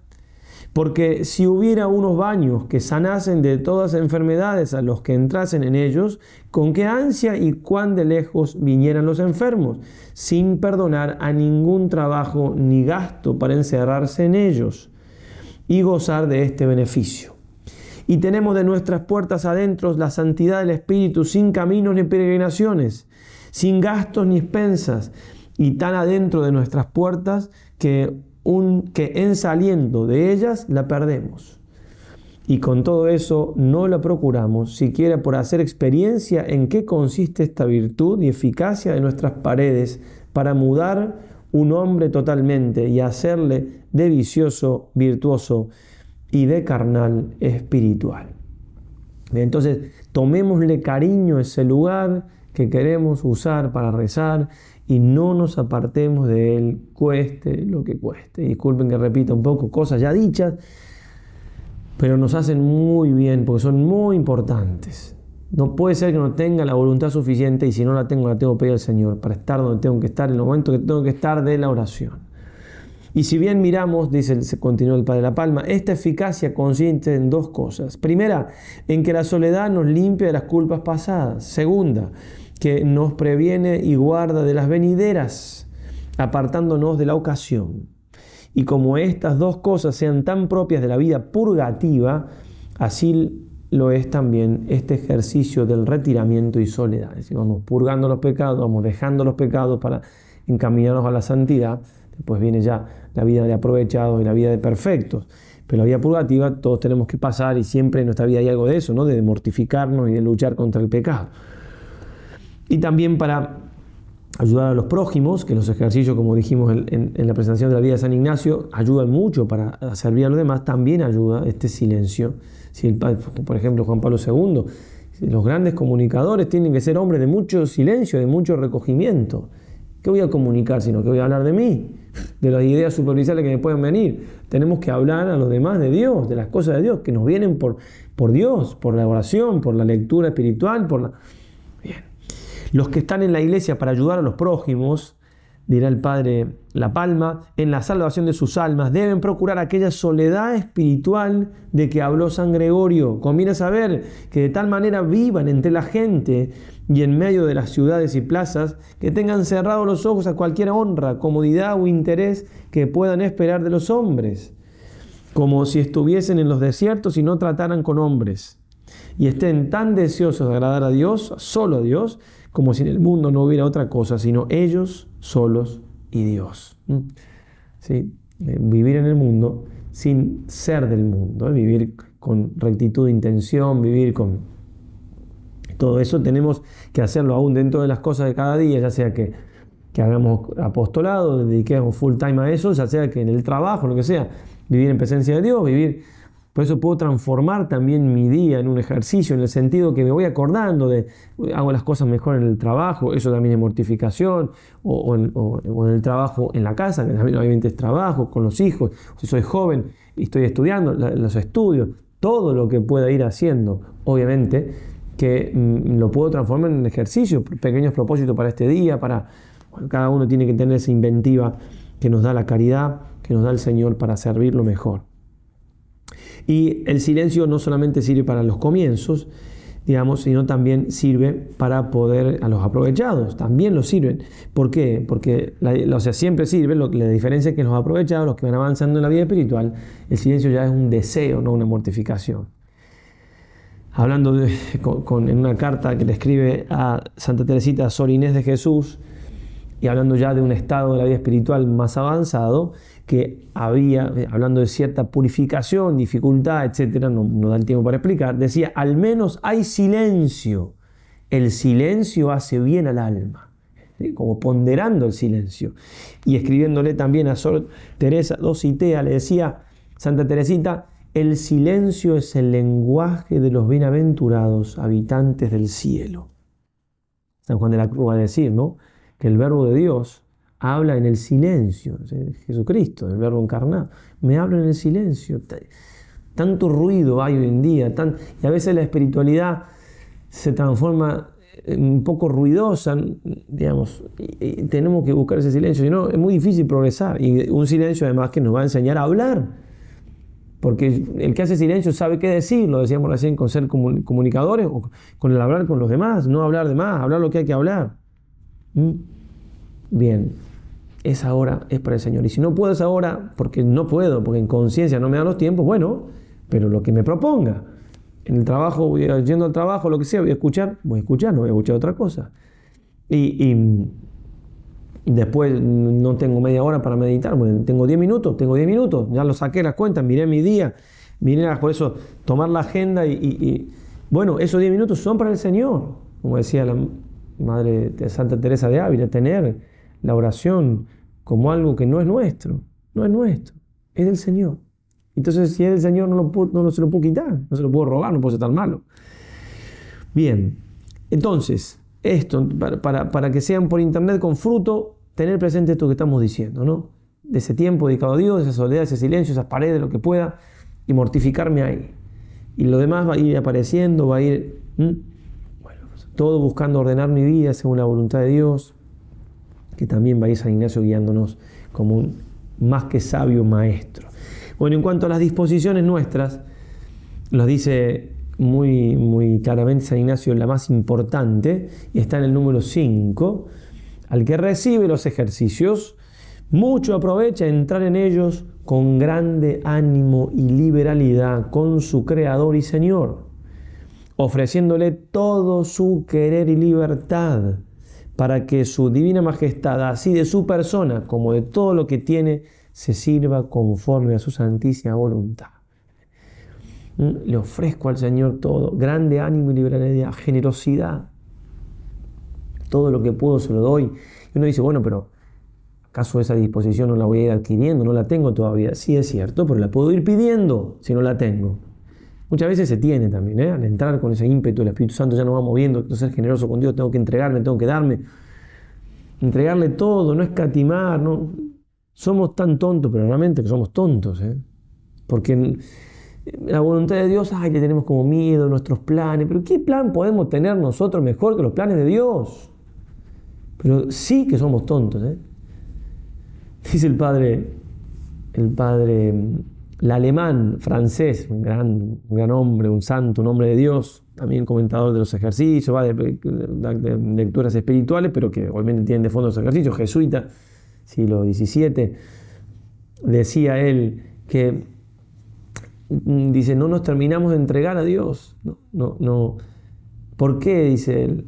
Porque si hubiera unos baños que sanasen de todas enfermedades a los que entrasen en ellos, con qué ansia y cuán de lejos vinieran los enfermos, sin perdonar a ningún trabajo ni gasto para encerrarse en ellos y gozar de este beneficio. Y tenemos de nuestras puertas adentro la santidad del Espíritu sin caminos ni peregrinaciones, sin gastos ni expensas, y tan adentro de nuestras puertas que que en saliendo de ellas la perdemos. Y con todo eso no la procuramos, siquiera por hacer experiencia en qué consiste esta virtud y eficacia de nuestras paredes para mudar un hombre totalmente y hacerle de vicioso virtuoso y de carnal espiritual. Entonces, tomémosle cariño a ese lugar que queremos usar para rezar y no nos apartemos de Él, cueste lo que cueste. Disculpen que repita un poco cosas ya dichas, pero nos hacen muy bien porque son muy importantes. No puede ser que no tenga la voluntad suficiente y si no la tengo, la tengo que pedir al Señor para estar donde tengo que estar, en el momento que tengo que estar de la oración. Y si bien miramos, dice, continúa el Padre de la Palma, esta eficacia consiste en dos cosas. Primera, en que la soledad nos limpia de las culpas pasadas. Segunda, que nos previene y guarda de las venideras, apartándonos de la ocasión. Y como estas dos cosas sean tan propias de la vida purgativa, así lo es también este ejercicio del retiramiento y soledad. Es decir, vamos purgando los pecados, vamos dejando los pecados para encaminarnos a la santidad. Después viene ya la vida de aprovechados y la vida de perfectos. Pero la vida purgativa todos tenemos que pasar y siempre en nuestra vida hay algo de eso, ¿no? de mortificarnos y de luchar contra el pecado y también para ayudar a los prójimos, que los ejercicios, como dijimos en, la presentación de la vida de San Ignacio, ayudan mucho para servir a los demás, también ayuda este silencio. Si el, por ejemplo, Juan Pablo II, los grandes comunicadores tienen que ser hombres de mucho silencio, de mucho recogimiento. ¿Qué voy a comunicar sino que voy a hablar de mí? De las ideas superficiales que me pueden venir. Tenemos que hablar a los demás de Dios, de las cosas de Dios, que nos vienen por, por Dios, por la oración, por la lectura espiritual, por la... Los que están en la iglesia para ayudar a los prójimos, dirá el Padre La Palma, en la salvación de sus almas, deben procurar aquella soledad espiritual de que habló San Gregorio. Conviene saber que de tal manera vivan entre la gente y en medio de las ciudades y plazas, que tengan cerrados los ojos a cualquier honra, comodidad o interés que puedan esperar de los hombres, como si estuviesen en los desiertos y no trataran con hombres, y estén tan deseosos de agradar a Dios, solo a Dios, como si en el mundo no hubiera otra cosa, sino ellos solos y Dios. ¿Mm? ¿Sí? Eh, vivir en el mundo sin ser del mundo, ¿eh? vivir con rectitud de intención, vivir con todo eso tenemos que hacerlo aún dentro de las cosas de cada día, ya sea que, que hagamos apostolado, dediquemos full time a eso, ya sea que en el trabajo, lo que sea, vivir en presencia de Dios, vivir Por eso puedo transformar también mi día en un ejercicio, en el sentido que me voy acordando de, hago las cosas mejor en el trabajo, eso también es mortificación, o, en, el trabajo en la casa, que también obviamente es trabajo, con los hijos, si soy joven y estoy estudiando, los estudios, todo lo que pueda ir haciendo, obviamente, que mm, lo puedo transformar en un ejercicio, pequeños propósitos para este día, para cada uno tiene que tener esa inventiva que nos da la caridad, que nos da el Señor para servirlo mejor. Y el silencio no solamente sirve para los comienzos, digamos, sino también sirve para poder, a los aprovechados, también lo sirven. ¿Por qué? Porque, o sea, siempre sirve, lo, la diferencia es que los aprovechados, los que van avanzando en la vida espiritual, el silencio ya es un deseo, no una mortificación. Hablando de, en una carta que le escribe a Santa Teresita Sor Inés de Jesús, y hablando ya de un estado de la vida espiritual más avanzado, que había, eh, hablando de cierta purificación, dificultad, etcétera, no, no da el tiempo para explicar, decía, al menos hay silencio. El silencio hace bien al alma, como ponderando el silencio. Y escribiéndole también a Sor Teresa Dositea, le decía, Santa Teresita, el silencio es el lenguaje de los bienaventurados habitantes del cielo. San Juan de la Cruz va a decir, ¿no? Que el verbo de Dios habla en el silencio. Jesucristo, el verbo encarnado, me habla en el silencio. Tanto ruido hay hoy en día, y a veces la espiritualidad se transforma un poco ruidosa, digamos, y, tenemos que buscar ese silencio, si no es muy difícil progresar, y un silencio además que nos va a enseñar a hablar, porque el que hace silencio sabe qué decir, lo decíamos recién con ser comunicadores, o con el hablar con los demás, no hablar de más, hablar lo que hay que hablar. ¿Mm? Bien, esa hora es para el Señor. Y si no puedo esa hora, porque no puedo, porque en conciencia no me dan los tiempos, bueno, pero lo que me proponga. En el trabajo, voy yendo al trabajo, lo que sea, voy a escuchar, voy a escuchar, no voy a escuchar otra cosa. Y, después no tengo media hora para meditar, bueno, tengo 10 minutos, tengo 10 minutos, ya lo saqué las cuentas, miré mi día, miré por eso tomar la agenda y, y bueno, esos 10 minutos son para el Señor, como decía la Madre de Santa Teresa de Ávila, tener la oración como algo que no es nuestro, no es nuestro, es del Señor. Entonces, si es del Señor, no, no se lo puedo quitar, no se lo puedo robar, no puede ser tan malo. Bien, entonces, esto, para, para, que sean por internet con fruto, tener presente esto que estamos diciendo, ¿no? De ese tiempo dedicado a Dios, de esa soledad, ese silencio, esas paredes, lo que pueda, y mortificarme ahí. Y lo demás va a ir apareciendo, va a ir, bueno, todo buscando ordenar mi vida según la voluntad de Dios, que también va a ir San Ignacio guiándonos como un más que sabio maestro. Bueno, en cuanto a las disposiciones nuestras, los dice muy, muy claramente San Ignacio la más importante, y está en el número 5, al que recibe los ejercicios, mucho aprovecha entrar en ellos con grande ánimo y liberalidad con su Creador y Señor, ofreciéndole todo su querer y libertad para que su divina majestad, así de su persona como de todo lo que tiene, se sirva conforme a su santísima voluntad. ¿Mm? Le ofrezco al Señor todo, grande ánimo y liberalidad, generosidad. Todo lo que puedo se lo doy. Y uno dice, bueno, pero ¿acaso esa disposición no la voy a ir adquiriendo? No la tengo todavía. Sí, es cierto, pero la puedo ir pidiendo si no la tengo. Muchas veces se tiene también, ¿eh? al entrar con ese ímpetu, el Espíritu Santo ya nos va moviendo, que ser generoso con Dios, tengo que entregarme, tengo que darme, entregarle todo, no escatimar, no. Somos tan tontos, pero realmente que somos tontos, ¿eh? porque la voluntad de Dios, ay, le tenemos como miedo, nuestros planes, pero ¿qué plan podemos tener nosotros mejor que los planes de Dios? Pero sí que somos tontos, ¿eh? Dice el padre, el padre el alemán francés, un gran, gran hombre, un santo, un hombre de Dios, también comentador de los ejercicios, de, lecturas espirituales, pero que obviamente tienen de fondo los ejercicios, jesuita, siglo XVII, decía él que, mm, dice, no nos terminamos de entregar a Dios, no, no, no. ¿Por qué? Dice él,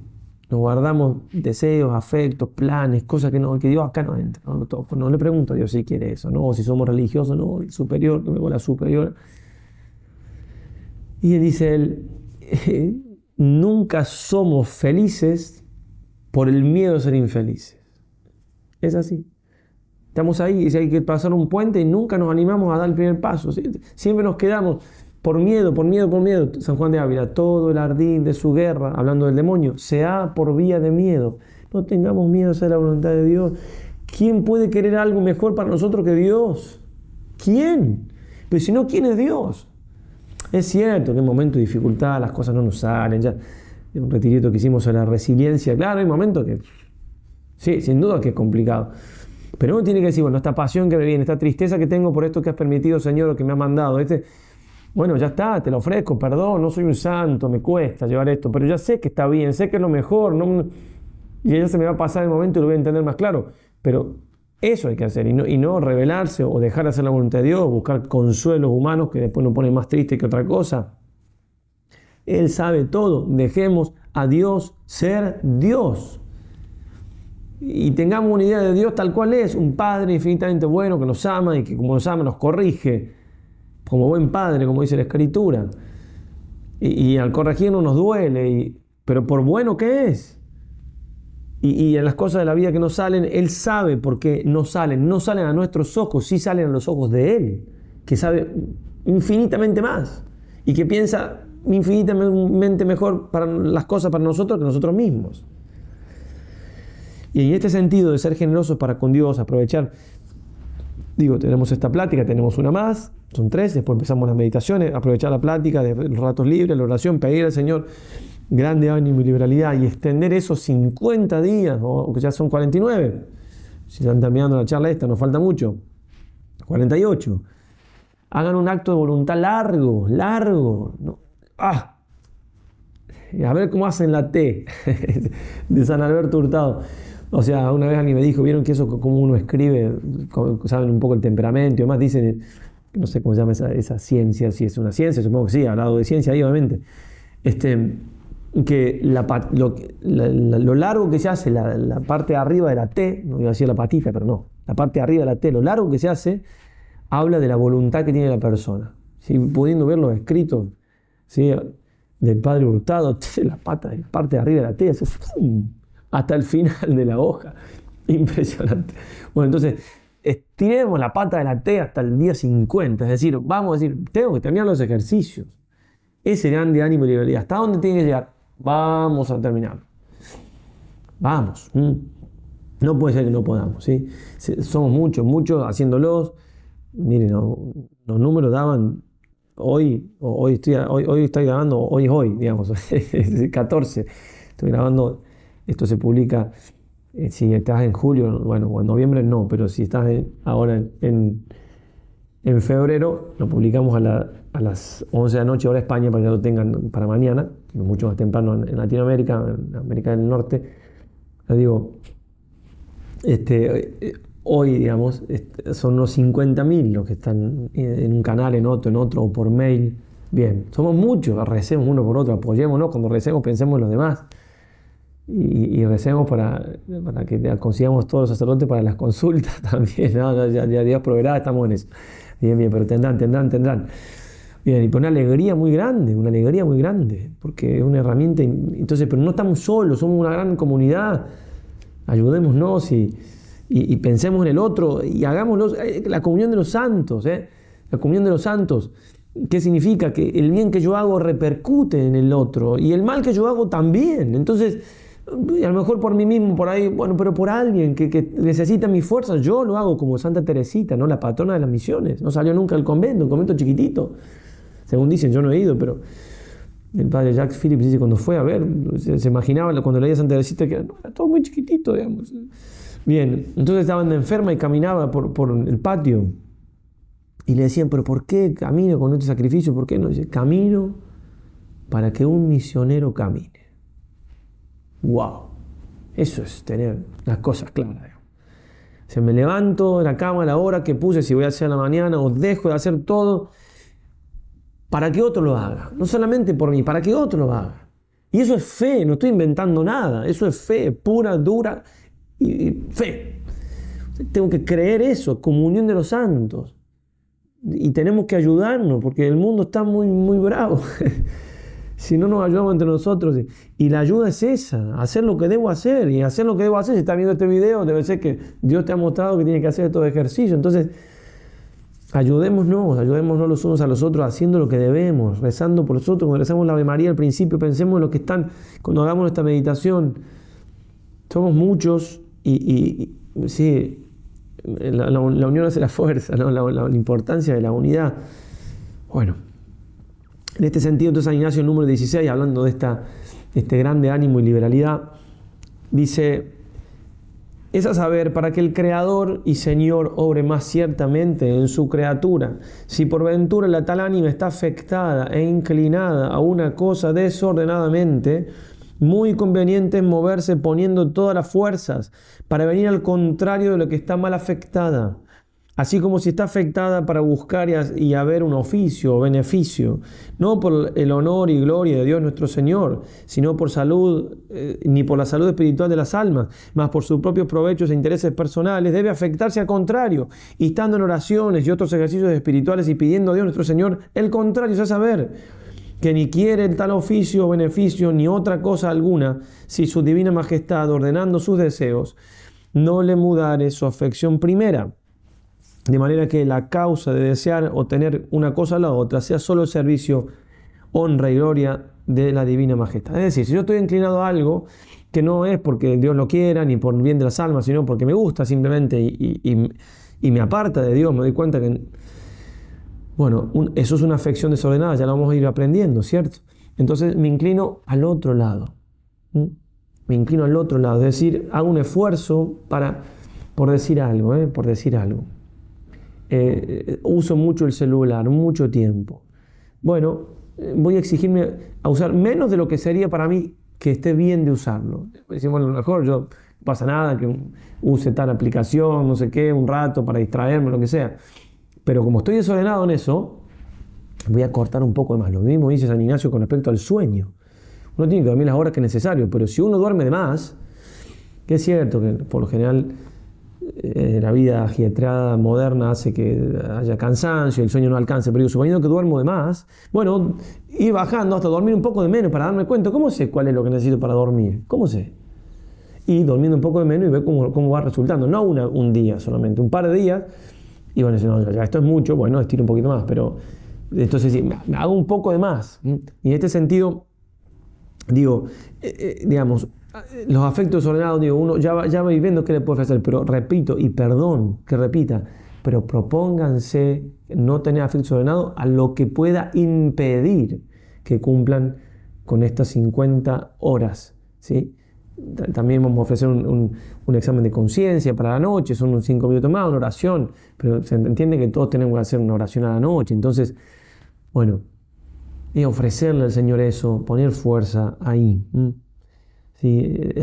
nos guardamos deseos, afectos, planes, cosas que, no, que Dios acá no entra. No, no, le pregunto a Dios si quiere eso, ¿no? o si somos religiosos, no, el superior, que me la superior. Y él dice él, nunca somos felices por el miedo a ser infelices. Es así. Estamos ahí y hay que pasar un puente y nunca nos animamos a dar el primer paso. Siempre nos quedamos por miedo, por miedo, por miedo. San Juan de Ávila, todo el ardid de su guerra, hablando del demonio, se ha por vía de miedo. No tengamos miedo a hacer la voluntad de Dios. ¿Quién puede querer algo mejor para nosotros que Dios? ¿Quién? Pero si no, ¿quién es Dios? Es cierto que en momentos de dificultad las cosas no nos salen. Ya, un retirito que hicimos sobre la resiliencia, claro, hay momentos que, sí, sin duda que es complicado. Pero uno tiene que decir, bueno, esta pasión que me viene, esta tristeza que tengo por esto que has permitido, Señor, o que me has mandado, este, bueno, ya está, te lo ofrezco, perdón, no soy un santo, me cuesta llevar esto, pero ya sé que está bien, sé que es lo mejor, no, y ya se me va a pasar el momento y lo voy a entender más claro. Pero eso hay que hacer y no, y no o dejar de hacer la voluntad de Dios, buscar consuelos humanos que después nos ponen más triste que otra cosa. Él sabe todo, dejemos a Dios ser Dios. Y tengamos una idea de Dios tal cual es, un Padre infinitamente bueno que nos ama y que como nos ama nos corrige como buen padre, como dice la escritura. Y, al corregirnos nos duele, pero por bueno que es. Y, en las cosas de la vida que no salen, Él sabe por qué no salen. No salen a nuestros ojos, sí salen a los ojos de Él, que sabe infinitamente más y que piensa infinitamente mejor para las cosas para nosotros que nosotros mismos. Y en este sentido de ser generosos para con Dios, aprovechar, digo, tenemos esta plática, tenemos una más, son tres, después empezamos las meditaciones, aprovechar la plática de los ratos libres, la oración, pedir al Señor grande ánimo y liberalidad y extender esos 50 días, o que ya son 49, si están terminando la charla esta, nos falta mucho, 48. Hagan un acto de voluntad largo, largo. ¡Ah! A ver cómo hacen la T de San Alberto Hurtado. O sea, una vez alguien me dijo, vieron que eso como uno escribe, saben un poco el temperamento y demás, dicen no sé cómo se llama esa, ciencia, si es una ciencia, supongo que sí, hablado de ciencia ahí obviamente, este, que lo, largo que se hace, la, parte de arriba de la T, no iba a decir la patita, pero no, la parte de arriba de la T, lo largo que se hace, habla de la voluntad que tiene la persona. ¿sí? Pudiendo ver los escritos ¿sí? del padre Hurtado, la, pata, la parte de arriba de la T, hasta el final de la hoja. Impresionante. Bueno, entonces, estiremos la pata de la T hasta el día 50, es decir, vamos a decir, tengo que terminar los ejercicios. Ese grande ánimo y libertad, ¿hasta dónde tiene que llegar? Vamos a terminar. Vamos. No puede ser que no podamos, ¿sí? Somos muchos, muchos haciéndolos. Miren, los números daban hoy, hoy estoy, hoy, hoy estoy grabando, hoy es hoy, digamos, 14. Estoy grabando, esto se publica eh, si estás en julio, bueno, o en noviembre no, pero si estás ahora en, en, febrero, lo publicamos a, a, las 11 de la noche, hora España, para que lo tengan para mañana, mucho más temprano en, Latinoamérica, en América del Norte. Digo, este, eh, hoy, digamos, son unos 50.000 los que están en un canal, en otro, en otro, o por mail. Bien, somos muchos, recemos uno por otro, apoyémonos, cuando recemos pensemos en los demás y, recemos para, para, que consigamos todos los sacerdotes para las consultas también. Ya, Dios proveerá, estamos en eso. Bien, bien, pero tendrán, tendrán, tendrán. Bien, y por una alegría muy grande, una alegría muy grande, porque es una herramienta. Entonces, pero no estamos solos, somos una gran comunidad. Ayudémonos y, y, pensemos en el otro y hagamos eh, la comunión de los santos, ¿eh? la comunión de los santos. ¿Qué significa? Que el bien que yo hago repercute en el otro y el mal que yo hago también. Entonces, y a lo mejor por mí mismo, por ahí, bueno, pero por alguien que, necesita mis fuerzas, yo lo hago como Santa Teresita, ¿no? La patrona de las misiones. No salió nunca del convento, un convento chiquitito. Según dicen, yo no he ido, pero el padre Jacques Phillips dice cuando fue a ver, se, imaginaba cuando leía Santa Teresita que era, todo muy chiquitito, digamos. Bien, entonces estaban enferma y caminaba por, por el patio. Y le decían, pero ¿por qué camino con este sacrificio? ¿Por qué no? Dice, camino para que un misionero camine. ¡Wow! Eso es tener las cosas claras. Se me levanto de la cama a la hora que puse, si voy a hacer la mañana, o dejo de hacer todo para que otro lo haga. No solamente por mí, para que otro lo haga. Y eso es fe, no estoy inventando nada. Eso es fe, pura, dura y fe. Tengo que creer eso, comunión de los santos. Y tenemos que ayudarnos, porque el mundo está muy, muy bravo. si no nos ayudamos entre nosotros. Y la ayuda es esa, hacer lo que debo hacer. Y hacer lo que debo hacer, si estás viendo este video, debe ser que Dios te ha mostrado que tiene que hacer estos ejercicios. Entonces, Ayudémonos, ayudémonos los unos a los otros haciendo lo que debemos, rezando por nosotros. Cuando rezamos la Ave María al principio, pensemos en lo que están, cuando hagamos nuestra meditación. Somos muchos y, sí, la, unión hace la fuerza, la, importancia de la unidad. Bueno, en este sentido, entonces, San Ignacio, número 16, hablando de, esta, este grande ánimo y liberalidad, dice es a saber para que el Creador y Señor obre más ciertamente en su criatura. Si por ventura la tal ánima está afectada e inclinada a una cosa desordenadamente, muy conveniente es moverse poniendo todas las fuerzas para venir al contrario de lo que está mal afectada así como si está afectada para buscar y haber un oficio o beneficio, no por el honor y gloria de Dios nuestro Señor, sino por salud, eh, ni por la salud espiritual de las almas, más por sus propios provechos e intereses personales, debe afectarse al contrario, y estando en oraciones y otros ejercicios espirituales y pidiendo a Dios nuestro Señor, el contrario, es a saber, que ni quiere el tal oficio o beneficio ni otra cosa alguna, si su divina majestad, ordenando sus deseos, no le mudare su afección primera de manera que la causa de desear o tener una cosa a la otra sea solo el servicio, honra y gloria de la divina majestad. Es decir, si yo estoy inclinado a algo que no es porque Dios lo quiera ni por bien de las almas, sino porque me gusta simplemente y, me aparta de Dios, me doy cuenta que, bueno, eso es una afección desordenada, ya lo vamos a ir aprendiendo, ¿cierto? Entonces me inclino al otro lado. Me inclino al otro lado, es decir, hago un esfuerzo para, por decir algo, ¿eh? por decir algo. Eh, uso mucho el celular, mucho tiempo. Bueno, eh, voy a exigirme a usar menos de lo que sería para mí que esté bien de usarlo. Decimos, a lo mejor yo pasa nada que use tal aplicación, no sé qué, un rato para distraerme, lo que sea. Pero como estoy desordenado en eso, voy a cortar un poco de más. Lo mismo dice San Ignacio con respecto al sueño. Uno tiene que dormir las horas que es necesario, pero si uno duerme de más, que es cierto que por lo general eh, la vida agietreada moderna hace que haya cansancio, el sueño no alcance, pero suponiendo que duermo de más, bueno, ir bajando hasta dormir un poco de menos para darme cuenta, ¿cómo sé cuál es lo que necesito para dormir? ¿Cómo sé? Y durmiendo un poco de menos y ver cómo, cómo va resultando, no una, un día solamente, un par de días, y bueno, si no, ya esto es mucho, bueno, estiro un poquito más, pero entonces sí, hago un poco de más. Y en este sentido, digo, eh, eh, digamos, los afectos ordenados, digo, uno ya va, ya va viendo qué le puede hacer, pero repito, y perdón que repita, pero propónganse no tener afectos ordenados a lo que pueda impedir que cumplan con estas 50 horas. ¿sí? También vamos a ofrecer un, examen de conciencia para la noche, son unos 5 minutos más, una oración, pero se entiende que todos tenemos que hacer una oración a la noche. Entonces, bueno, y ofrecerle al Señor eso, poner fuerza ahí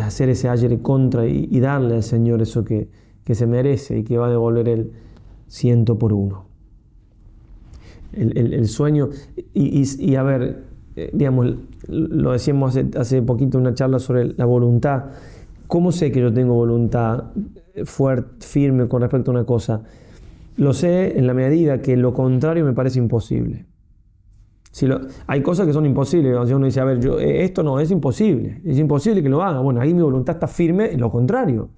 hacer ese ayer contra y, darle al Señor eso que, se merece y que va a devolver el ciento por uno. El, sueño, y, a ver, eh, digamos, lo decíamos hace, hace poquito en una charla sobre la voluntad. ¿Cómo sé que yo tengo voluntad fuerte, firme con respecto a una cosa? Lo sé en la medida que lo contrario me parece imposible hay cosas que son imposibles. uno dice, a ver, yo, eh, esto no, es imposible. Es imposible que lo haga. Bueno, ahí mi voluntad está firme lo contrario.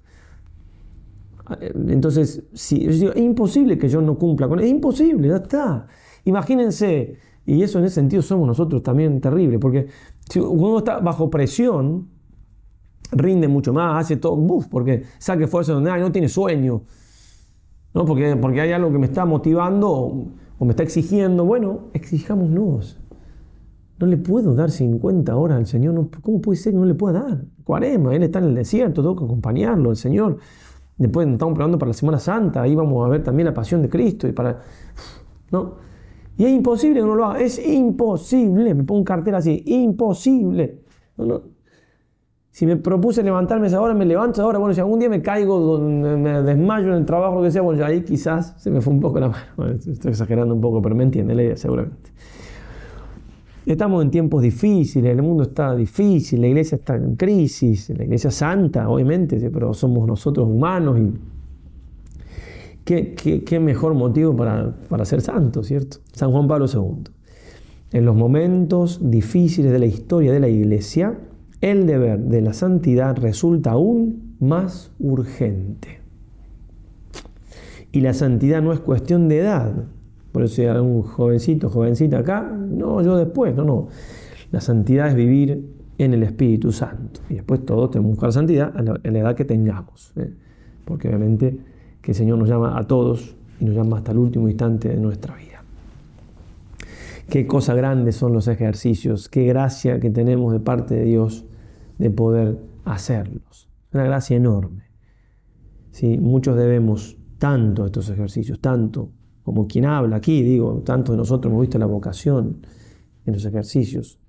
Ah, eh, entonces, si yo digo, es imposible que yo no cumpla con Es imposible, ya está. Imagínense, y eso en ese sentido somos nosotros también terribles, porque si uno está bajo presión, rinde mucho más, hace todo, porque saque fuerza donde hay, no tiene sueño. ¿no? Porque, porque hay algo que me está motivando o me está exigiendo, bueno, exijámonos. No le puedo dar 50 horas al Señor, ¿cómo puede ser que no le pueda dar? Cuarema, Él está en el desierto, tengo que acompañarlo, el Señor. Después estamos preparando para la Semana Santa, ahí vamos a ver también la pasión de Cristo y para... ¿no? Y es imposible que no lo haga, es imposible, me pongo un cartel así, imposible. No, no, si me propuse levantarme esa hora, me levanto ahora. Bueno, si algún día me caigo, me desmayo en el trabajo, lo que sea, bueno, ahí quizás se me fue un poco la mano. estoy exagerando un poco, pero me entiende la seguramente. Estamos en tiempos difíciles, el mundo está difícil, la iglesia está en crisis, la iglesia santa, obviamente, pero somos nosotros humanos y qué, mejor motivo para, para ser santos, ¿cierto? San Juan Pablo II. En los momentos difíciles de la historia de la iglesia, el deber de la santidad resulta aún más urgente. Y la santidad no es cuestión de edad, Por eso si hay algún jovencito, jovencita acá, no, yo después, no, no. La santidad es vivir en el Espíritu Santo. Y después todos tenemos que buscar santidad en la edad que tengamos. ¿eh? Porque obviamente que el Señor nos llama a todos y nos llama hasta el último instante de nuestra vida. Qué cosa grandes son los ejercicios, qué gracia que tenemos de parte de Dios de poder hacerlos. Una gracia enorme. ¿Sí? Muchos debemos tanto a estos ejercicios, tanto como quien habla aquí, digo, tanto de nosotros hemos visto la vocación en los ejercicios,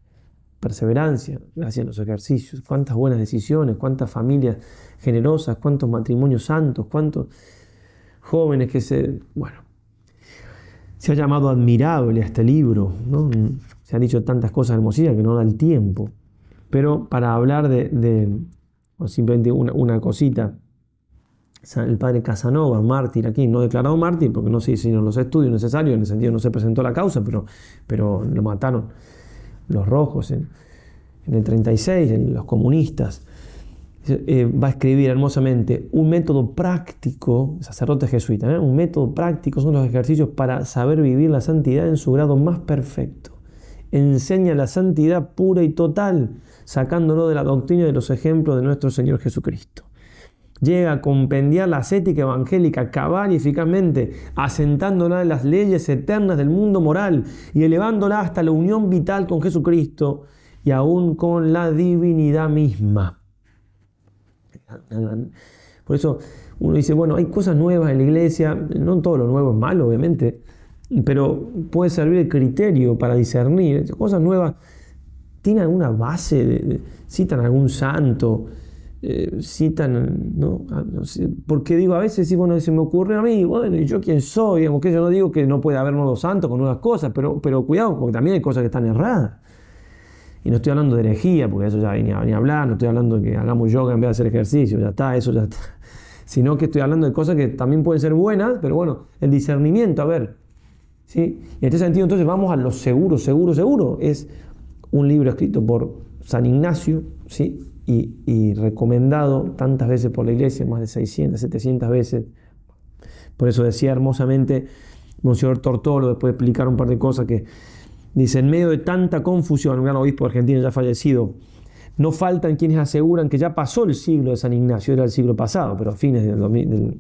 perseverancia gracias a los ejercicios, cuántas buenas decisiones, cuántas familias generosas, cuántos matrimonios santos, cuántos jóvenes que se... Bueno, se ha llamado admirable a este libro, ¿no? se han dicho tantas cosas hermosísimas que no da el tiempo, pero para hablar de, simplemente una, cosita, el padre Casanova, mártir aquí, no declarado mártir porque no se hicieron los estudios necesarios, en el sentido no se presentó la causa, pero, pero lo mataron los rojos en, en el 36, en los comunistas. Eh, va a escribir hermosamente un método práctico, sacerdote jesuita, ¿eh? un método práctico son los ejercicios para saber vivir la santidad en su grado más perfecto. Enseña la santidad pura y total, sacándolo de la doctrina de los ejemplos de nuestro Señor Jesucristo. Llega a compendiar la ascética evangélica cabal y eficazmente, asentándola en las leyes eternas del mundo moral y elevándola hasta la unión vital con Jesucristo y aún con la divinidad misma. Por eso uno dice, bueno, hay cosas nuevas en la iglesia, no todo lo nuevo es malo, obviamente, pero puede servir de criterio para discernir. Cosas nuevas, ¿tienen alguna base? ¿Citan algún santo? Eh, citan, ¿no? Ah, porque digo, a veces sí, bueno, se me ocurre a mí, bueno, ¿y yo quién soy? Digamos yo no digo que no puede haber nuevos santos con nuevas cosas, pero, pero cuidado, porque también hay cosas que están erradas. Y no estoy hablando de herejía, porque eso ya venía, a hablar, no estoy hablando de que hagamos yoga en vez de hacer ejercicio, ya está, eso ya está. Sino que estoy hablando de cosas que también pueden ser buenas, pero bueno, el discernimiento, a ver. En este sentido, entonces vamos a lo seguro, seguro, seguro. Es un libro escrito por San Ignacio, ¿sí? Y, recomendado tantas veces por la iglesia, más de 600, 700 veces. Por eso decía hermosamente Monseñor Tortolo, después de explicar un par de cosas que Dice, en medio de tanta confusión, un gran obispo argentino ya fallecido, no faltan quienes aseguran que ya pasó el siglo de San Ignacio, era el siglo pasado, pero a fines del, 2000,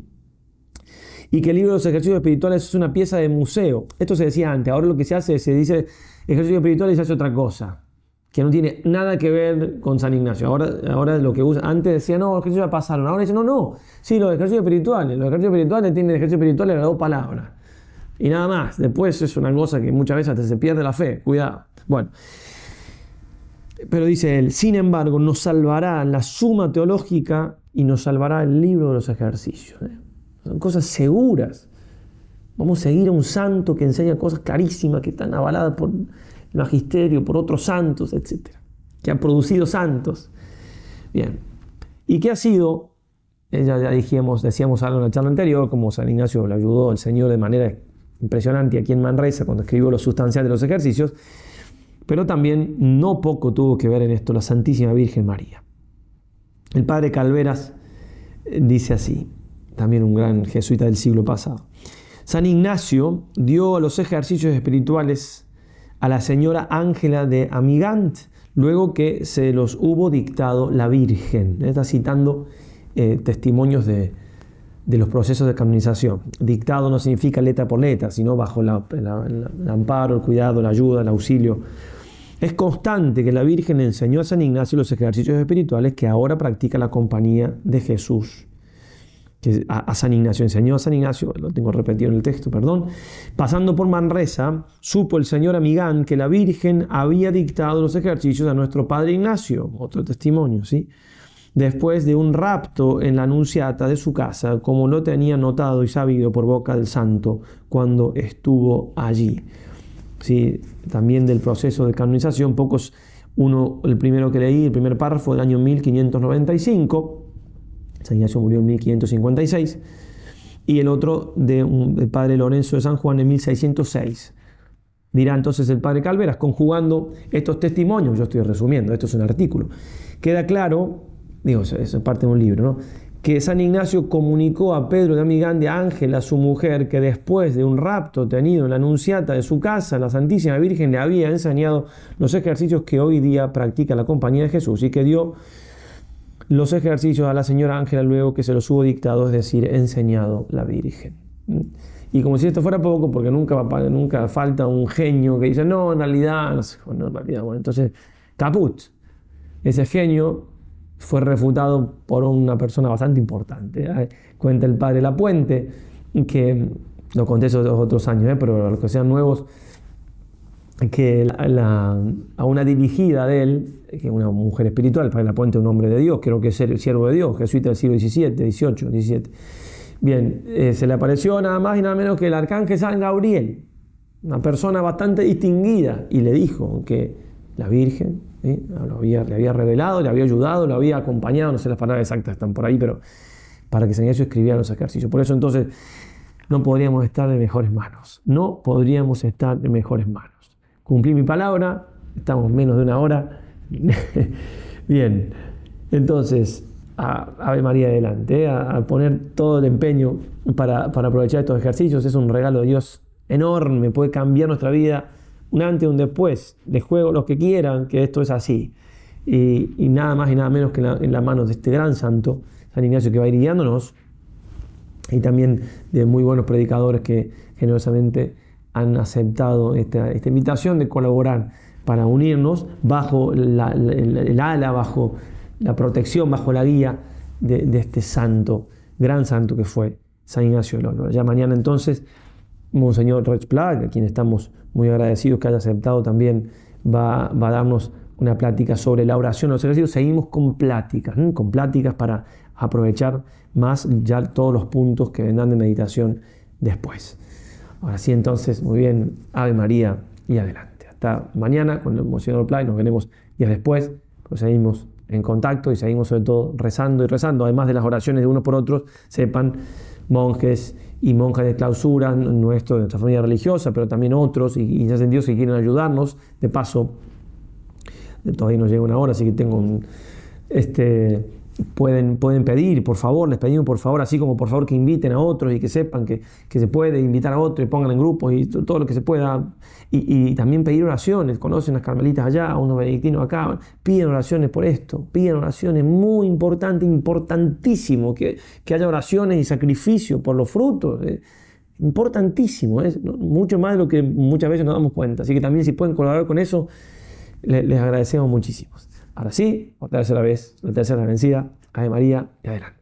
y que el libro de los ejercicios espirituales es una pieza de museo. Esto se decía antes, ahora lo que se hace se dice ejercicios espirituales y se hace otra cosa, que no tiene nada que ver con San Ignacio. Ahora, ahora lo que antes decía, no, los ejercicios ya pasaron, ahora dice, no, no, sí, los ejercicios espirituales, los ejercicios espirituales tienen ejercicios espirituales las dos palabras. Y nada más. Después es una cosa que muchas veces se pierde la fe. Cuidado. Bueno. Pero dice él, sin embargo, nos salvará la suma teológica y nos salvará el libro de los ejercicios. ¿eh? Son cosas seguras. Vamos a seguir a un santo que enseña cosas clarísimas, que están avaladas por el magisterio, por otros santos, etc. Que han producido santos. Bien. ¿Y qué ha sido? Eh, ya, ya dijimos, decíamos algo en la charla anterior, como San Ignacio le ayudó el Señor de manera impresionante aquí en Manresa cuando escribió lo sustancial de los ejercicios, pero también no poco tuvo que ver en esto la Santísima Virgen María. El padre Calveras eh, dice así, también un gran jesuita del siglo pasado. San Ignacio dio a los ejercicios espirituales a la señora Ángela de Amigant, luego que se los hubo dictado la Virgen. Está citando eh, testimonios de, los procesos de canonización. Dictado no significa letra por letra, sino bajo el amparo, el cuidado, la ayuda, el auxilio. Es constante que la Virgen enseñó a San Ignacio los ejercicios espirituales que ahora practica la compañía de Jesús. A, San Ignacio enseñó a San Ignacio, lo tengo repetido en el texto, perdón. Pasando por Manresa, supo el señor Amigán que la Virgen había dictado los ejercicios a nuestro padre Ignacio, otro testimonio, ¿sí? después de un rapto en la anunciata de su casa, como lo tenía notado y sabido por boca del santo cuando estuvo allí. Sí, también del proceso de canonización, pocos, uno, el primero que leí, el primer párrafo del año 1595, San Ignacio murió en 1556, y el otro del padre Lorenzo de San Juan en 1606. Dirá entonces el padre Calveras, conjugando estos testimonios, yo estoy resumiendo, esto es un artículo, queda claro digo, es parte de un libro, ¿no? que San Ignacio comunicó a Pedro de Amigande, a Ángela, su mujer, que después de un rapto tenido en la anunciata de su casa, la Santísima Virgen le había enseñado los ejercicios que hoy día practica la compañía de Jesús y que dio los ejercicios a la señora Ángela luego que se los hubo dictado, es decir, enseñado la Virgen. Y como si esto fuera poco, porque nunca, nunca falta un genio que dice, no, en realidad, no sé, en realidad, bueno, entonces, caput. Ese genio fue refutado por una persona bastante importante. ¿eh? Cuenta el padre Lapuente, que lo conté esos otros años, ¿eh? pero los que sean nuevos, que a una dirigida de él, que una mujer espiritual, el padre Lapuente un hombre de Dios, creo que es el siervo de Dios, jesuita del siglo XVII, XVIII, XVII. Bien, eh, se le apareció nada más y nada menos que el arcángel San Gabriel, una persona bastante distinguida, y le dijo que la Virgen había, le había revelado, le había ayudado, le había acompañado, no sé las palabras exactas están por ahí, pero para que San Ignacio escribiera los ejercicios. Por eso entonces no podríamos estar en mejores manos, no podríamos estar en mejores manos. Cumplí mi palabra, estamos menos de una hora. Bien, entonces, a Ave María adelante, ¿eh? a, poner todo el empeño para, para aprovechar estos ejercicios, es un regalo de Dios enorme, puede cambiar nuestra vida un antes y un después. de juego los que quieran que esto es así. Y, nada más y nada menos que en la, mano de este gran santo, San Ignacio, que va ir guiándonos, y también de muy buenos predicadores que generosamente han aceptado esta, invitación de colaborar para unirnos bajo el ala, bajo la protección, bajo la guía de, este santo, gran santo que fue San Ignacio de Loyola. Ya mañana entonces, Monseñor Plag, a quien estamos muy agradecidos que haya aceptado también, va, a darnos una plática sobre la oración, los ejercicios. Seguimos con pláticas, con pláticas para aprovechar más ya todos los puntos que vendrán de meditación después. Ahora sí, entonces, muy bien, Ave María y adelante. Hasta mañana con el Monseñor Play, nos veremos días después, pues seguimos en contacto y seguimos sobre todo rezando y rezando, además de las oraciones de unos por otros, sepan monjes y monjas de clausura, nuestro, nuestra familia religiosa, pero también otros, y, y ya sentido si quieren ayudarnos. De paso, todavía no llega una hora, así que tengo un, este, pueden, pueden pedir, por favor, les pedimos por favor, así como por favor que inviten a otros y que sepan que, se puede invitar a otros y pongan en grupos y todo lo que se pueda. Y, también pedir oraciones, conocen las carmelitas allá, unos benedictinos acá, piden oraciones por esto, piden oraciones, muy importante, importantísimo que, haya oraciones y sacrificio por los frutos. Eh, importantísimo, es mucho más de lo que muchas veces nos damos cuenta. Así que también si pueden colaborar con eso, les, les agradecemos muchísimo. Ahora sí, por tercera vez, la tercera vencida, Ave María y adelante.